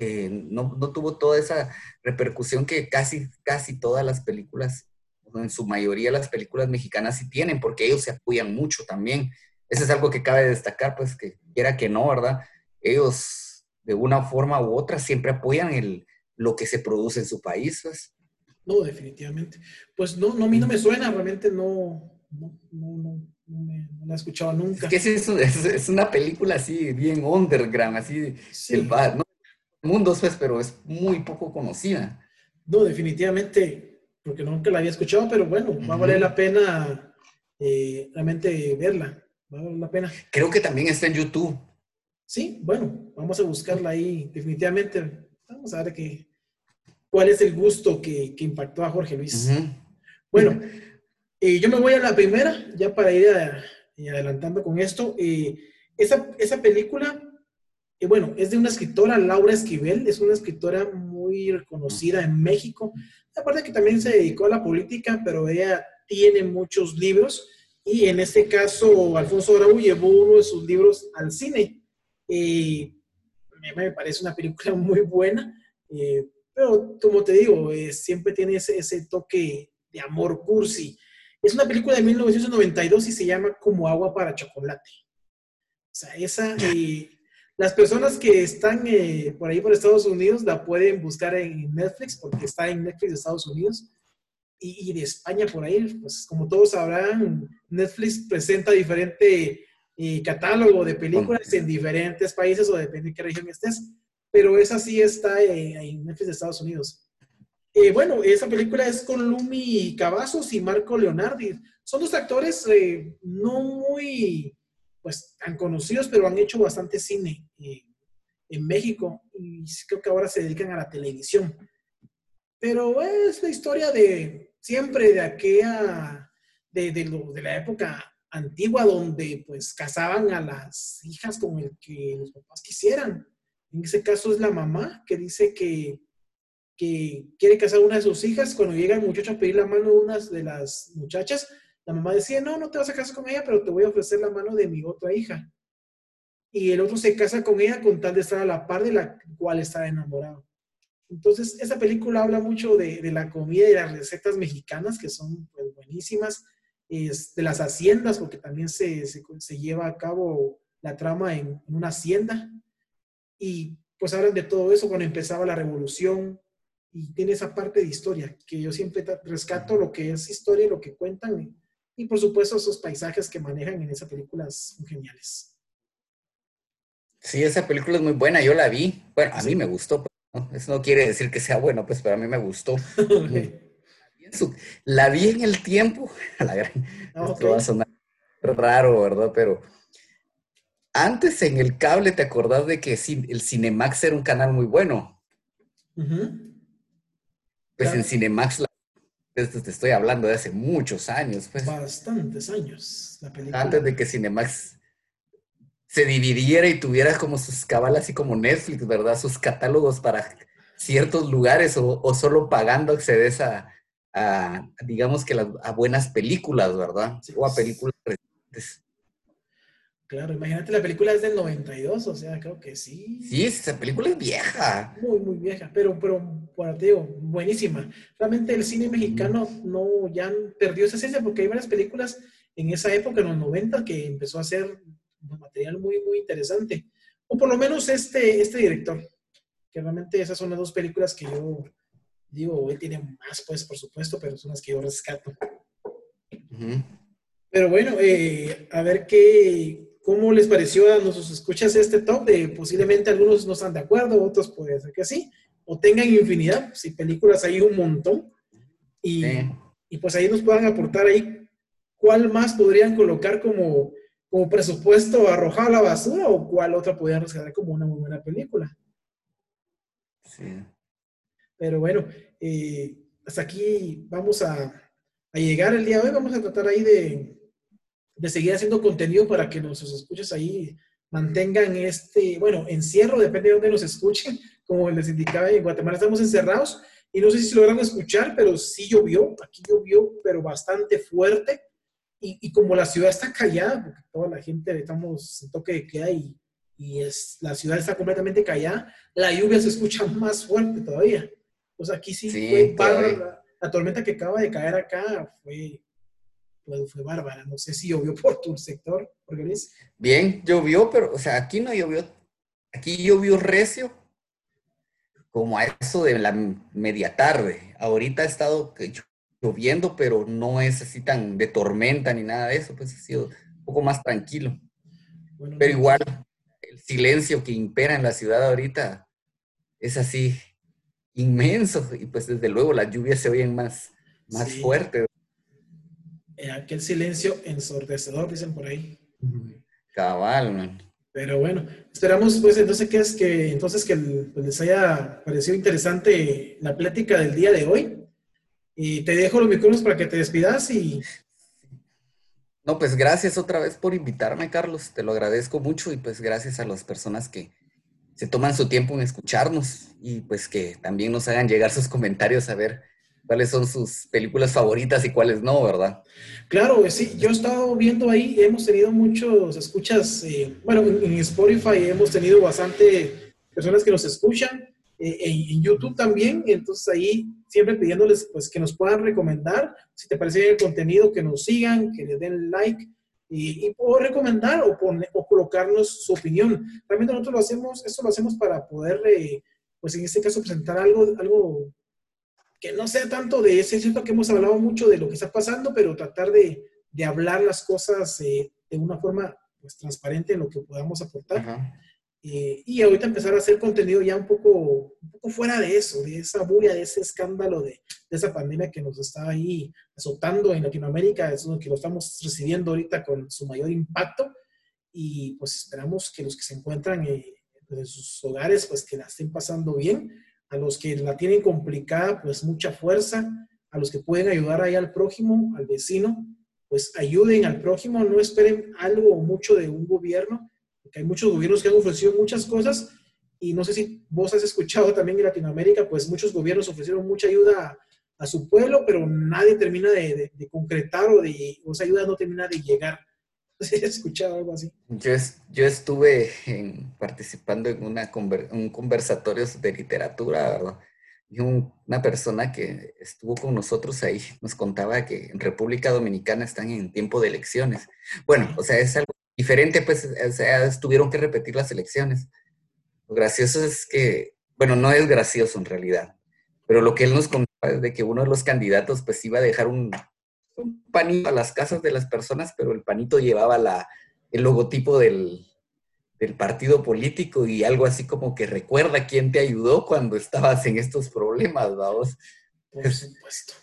Speaker 2: no, no, tuvo toda esa repercusión que casi, casi todas las películas, en su mayoría las películas mexicanas sí tienen, porque ellos se apoyan mucho también. Eso es algo que cabe destacar, pues que quiera que no, ¿verdad? Ellos de una forma u otra siempre apoyan el, lo que se produce en su país, pues.
Speaker 1: No, definitivamente. Pues no, no a mí no me suena, realmente no, no, no, no, me, la he escuchado nunca.
Speaker 2: Es que es, es, una película así, bien underground, así, sí. el, no, mundo, pues, pero es muy poco conocida.
Speaker 1: No, definitivamente, porque nunca la había escuchado, pero bueno, va a valer la pena eh, realmente verla vale la pena.
Speaker 2: Creo que también está en YouTube.
Speaker 1: Sí, bueno, vamos a buscarla ahí, definitivamente. Vamos a ver qué, cuál es el gusto que, que impactó a Jorge Luis. Bueno, eh, yo me voy a la primera, ya para ir adelantando con esto. Eh, esa, esa, película, eh, bueno, es de una escritora, Laura Esquivel, es una escritora muy reconocida en México. Aparte que también se dedicó a la política, pero ella tiene muchos libros. Y en este caso, Alfonso Grau llevó uno de sus libros al cine. Eh, me parece una película *laughs* muy buena, eh, Pero como te digo, eh, siempre tiene ese, ese toque de amor cursi. Es una película de 1992 y se llama Como agua para chocolate. O sea, esa, *laughs* eh, las personas que están por ahí por Estados Unidos la pueden buscar en Netflix porque está en Netflix de Estados Unidos y, de España por ahí. Pues como todos sabrán, Netflix presenta diferente catálogo de películas en diferentes países o depende de qué región estés pero esa sí está en Netflix de Estados Unidos. Eh, bueno, esa película es con Lumi Cavazos y Marco Leonardi. Son dos actores eh, no muy, pues, tan conocidos, pero han hecho bastante cine eh, en México y creo que ahora se dedican a la televisión. Pero es la historia de siempre de aquella, de, de, la época antigua donde pues casaban a las hijas con el que los papás quisieran en ese caso es la mamá que dice que, quiere casar a una de sus hijas. Cuando llega el muchacho a pedir la mano de una de las muchachas, la mamá decía, no, no te vas a casar con ella, pero te voy a ofrecer la mano de mi otra hija. Y el otro se casa con ella con tal de estar a la par de la cual está enamorado. Entonces, esa película habla mucho de, la comida y las recetas mexicanas, que son pues, buenísimas, es, de las haciendas, porque también se, lleva a cabo la trama en, en una hacienda y pues hablan de todo eso cuando empezaba la revolución y tiene esa parte de historia, que yo siempre rescato lo que es historia, lo que cuentan y, por supuesto esos paisajes que manejan en esa película son geniales.
Speaker 2: Sí, esa película es muy buena, yo la vi, bueno, a mí me gustó. Eso no quiere decir que sea bueno, pues pero a mí me gustó. *laughs* La vi en el tiempo, *laughs* la gran, ah, va a sonar raro, ¿verdad? Pero antes en el cable te acordás de que el Cinemax era un canal muy bueno. Pues en Cinemax, te estoy hablando de hace muchos años. Pues.
Speaker 1: Bastantes años.
Speaker 2: Antes de que Cinemax se dividiera y tuviera como sus cabalas, así como Netflix, ¿verdad? Sus catálogos para ciertos lugares o, solo pagando accedes a, digamos que a buenas películas, ¿verdad? o a películas recientes.
Speaker 1: Claro, imagínate, la película es del 92, o sea, creo que sí.
Speaker 2: Sí, esa película es vieja.
Speaker 1: Muy, muy vieja, pero, pero, bueno, te digo, buenísima. Realmente el cine mexicano no, ya perdió esa esencia porque hay varias películas en esa época, en los 90, que empezó a hacer material muy, muy interesante. O por lo menos este, este director, que realmente esas son las dos películas que yo digo, él tiene más, pues, por supuesto, pero son las que yo rescato. Pero bueno, eh, a ver qué, ¿Cómo les pareció a nuestros escuchas este top? De posiblemente algunos no están de acuerdo, otros puede ser que sí, o tengan infinidad, si películas hay un montón, y, y, pues ahí nos puedan aportar ahí cuál más podrían colocar como, como presupuesto arrojar a la basura o cuál otra podrían rescatar como una muy buena película. Sí. Pero bueno, eh, hasta aquí vamos a, a llegar el día de hoy. Vamos a tratar ahí de, de seguir haciendo contenido para que nuestros escuches ahí mantengan este, bueno, encierro, depende de dónde nos escuchen, como les indicaba, en Guatemala estamos encerrados y no sé si lograron escuchar, pero sí llovió, aquí llovió, pero bastante fuerte y, y como la ciudad está callada, porque toda la gente estamos en toque de queda y, y es, la ciudad está completamente callada, la lluvia se escucha más fuerte todavía. Pues aquí sí, fue la, la tormenta que acaba de caer acá fue fue bárbara. No sé si llovió por tu sector,
Speaker 2: Bien, llovió, pero, o sea, aquí no llovió. Aquí llovió recio, como a eso de la media tarde. Ahorita ha estado lloviendo, pero no es así tan de tormenta ni nada de eso, pues ha sido un poco más tranquilo. pero igual, el silencio que impera en la ciudad ahorita es así inmenso y pues desde luego las lluvias se oyen más, más fuertes
Speaker 1: aquel silencio ensordecedor, dicen por ahí.
Speaker 2: Cabal, man.
Speaker 1: Pero bueno, esperamos pues entonces que es que entonces que pues, les haya parecido interesante la plática del día de hoy. Y te dejo los micrófonos para que te despidas y...
Speaker 2: No, pues gracias otra vez por invitarme, Carlos. Te lo agradezco mucho y pues gracias a las personas que se toman su tiempo en escucharnos y pues que también nos hagan llegar sus comentarios a ver cuáles son sus películas favoritas y cuáles no, ¿verdad?
Speaker 1: Claro, sí, yo he estado viendo ahí, hemos tenido muchos escuchas, eh, bueno, en, Spotify hemos tenido bastante personas que nos escuchan eh, en, YouTube también, entonces ahí siempre pidiéndoles pues que nos puedan recomendar, si te parece el contenido, que nos sigan, que le den like y, y o recomendar o, o colocarnos su opinión. Realmente nosotros lo hacemos, esto lo hacemos para poder, eh, pues en este caso, presentar algo, algo que no sea tanto de ese, cierto que hemos hablado mucho de lo que está pasando, pero tratar de, de hablar las cosas eh, de una forma pues, transparente en lo que podamos aportar. Eh, y ahorita empezar a hacer contenido ya un poco, un poco fuera de eso, de esa bulla, de ese escándalo, de, de, esa pandemia que nos está ahí azotando en Latinoamérica, es lo que lo estamos recibiendo ahorita con su mayor impacto. Y pues esperamos que los que se encuentran eh, en sus hogares, pues que la estén pasando bien. A los que la tienen complicada, pues mucha fuerza. A los que pueden ayudar ahí al prójimo, al vecino, pues ayuden al prójimo, no esperen algo o mucho de un gobierno, porque hay muchos gobiernos que han ofrecido muchas cosas y no sé si vos has escuchado también en Latinoamérica, pues muchos gobiernos ofrecieron mucha ayuda a, su pueblo, pero nadie termina de, concretar o, de, esa ayuda no termina de llegar. *laughs* ¿Has escuchado algo así?
Speaker 2: Yo, yo estuve participando en una un conversatorio de literatura, ¿verdad? Y una persona que estuvo con nosotros ahí nos contaba que en República Dominicana están en tiempo de elecciones. Bueno, o sea, es algo diferente, pues, o sea, tuvieron que repetir las elecciones. Lo gracioso es que, bueno, no es gracioso en realidad, pero lo que él nos contaba es de que uno de los candidatos pues iba a dejar un, un panito a las casas de las personas, pero el panito llevaba la, el logotipo del, del partido político y algo así como que recuerda quién te ayudó cuando estabas en estos problemas, vamos.
Speaker 1: Por supuesto.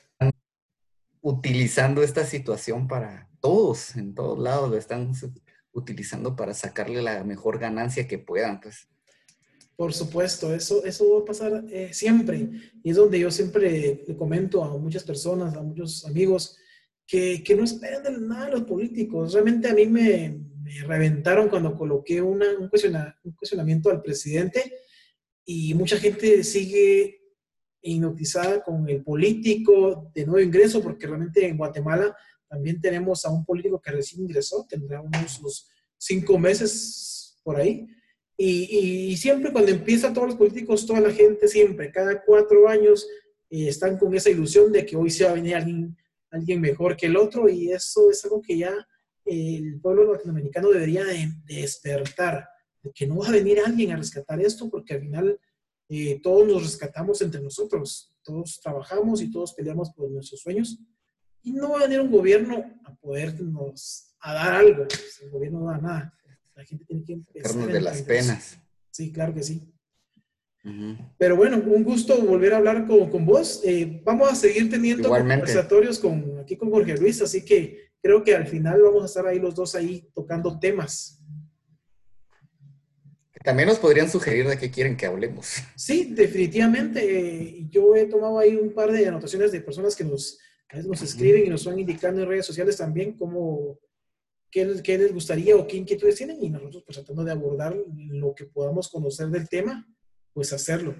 Speaker 2: Utilizando esta situación para todos, en todos lados, lo están utilizando para sacarle la mejor ganancia que puedan, pues.
Speaker 1: Por supuesto, eso, eso va a pasar eh, siempre. Y es donde yo siempre le comento a muchas personas, a muchos amigos, que, que no esperen de nada a los políticos. Realmente a mí me, me reventaron cuando coloqué un, cuestionamiento al presidente y mucha gente sigue hipnotizada con el político de nuevo ingreso, porque realmente en Guatemala también tenemos a un político que recién ingresó, tendrá unos, cinco meses por ahí. Y, siempre cuando empieza todos los políticos, toda la gente siempre, cada cuatro años, eh, están con esa ilusión de que hoy se va a venir alguien, alguien mejor que el otro y eso es algo que ya el pueblo latinoamericano debería de, despertar, de que no va a venir alguien a rescatar esto, porque al final eh, todos nos rescatamos entre nosotros, todos trabajamos y todos peleamos por nuestros sueños, y no va a venir un gobierno a podernos a dar algo, el gobierno no da nada, la gente tiene que
Speaker 2: empezar. de las penas.
Speaker 1: Sí, claro que sí. Pero bueno, un gusto volver a hablar con, con vos. Eh, vamos a seguir teniendo conversatorios con, aquí con Jorge Luis, así que creo que al final vamos a estar ahí los dos ahí tocando temas.
Speaker 2: También nos podrían sugerir de qué quieren que hablemos.
Speaker 1: Sí, definitivamente. Eh, yo he tomado ahí un par de anotaciones de personas que nos, nos escriben y nos van indicando en redes sociales también cómo, qué, les gustaría o qué inquietudes tienen y nosotros pues tratando de abordar lo que podamos conocer del tema, pues hacerlo.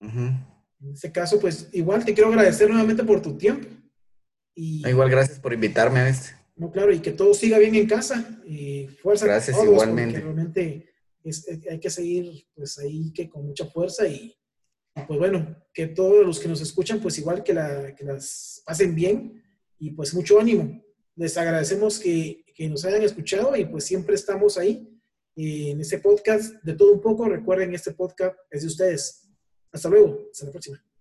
Speaker 1: En este caso, pues igual te quiero agradecer nuevamente por tu tiempo.
Speaker 2: Y, Igual, gracias por invitarme a este.
Speaker 1: No, claro, y que todo siga bien en casa. Y fuerza.
Speaker 2: Gracias, igualmente.
Speaker 1: Realmente hay que seguir, pues ahí que con mucha fuerza y, pues bueno, que todos los que nos escuchan, pues igual que, que las pasen bien y pues mucho ánimo. Les agradecemos que, que nos hayan escuchado y pues siempre estamos ahí en este podcast de todo un poco. Recuerden, este podcast es de ustedes. Hasta luego, hasta la próxima.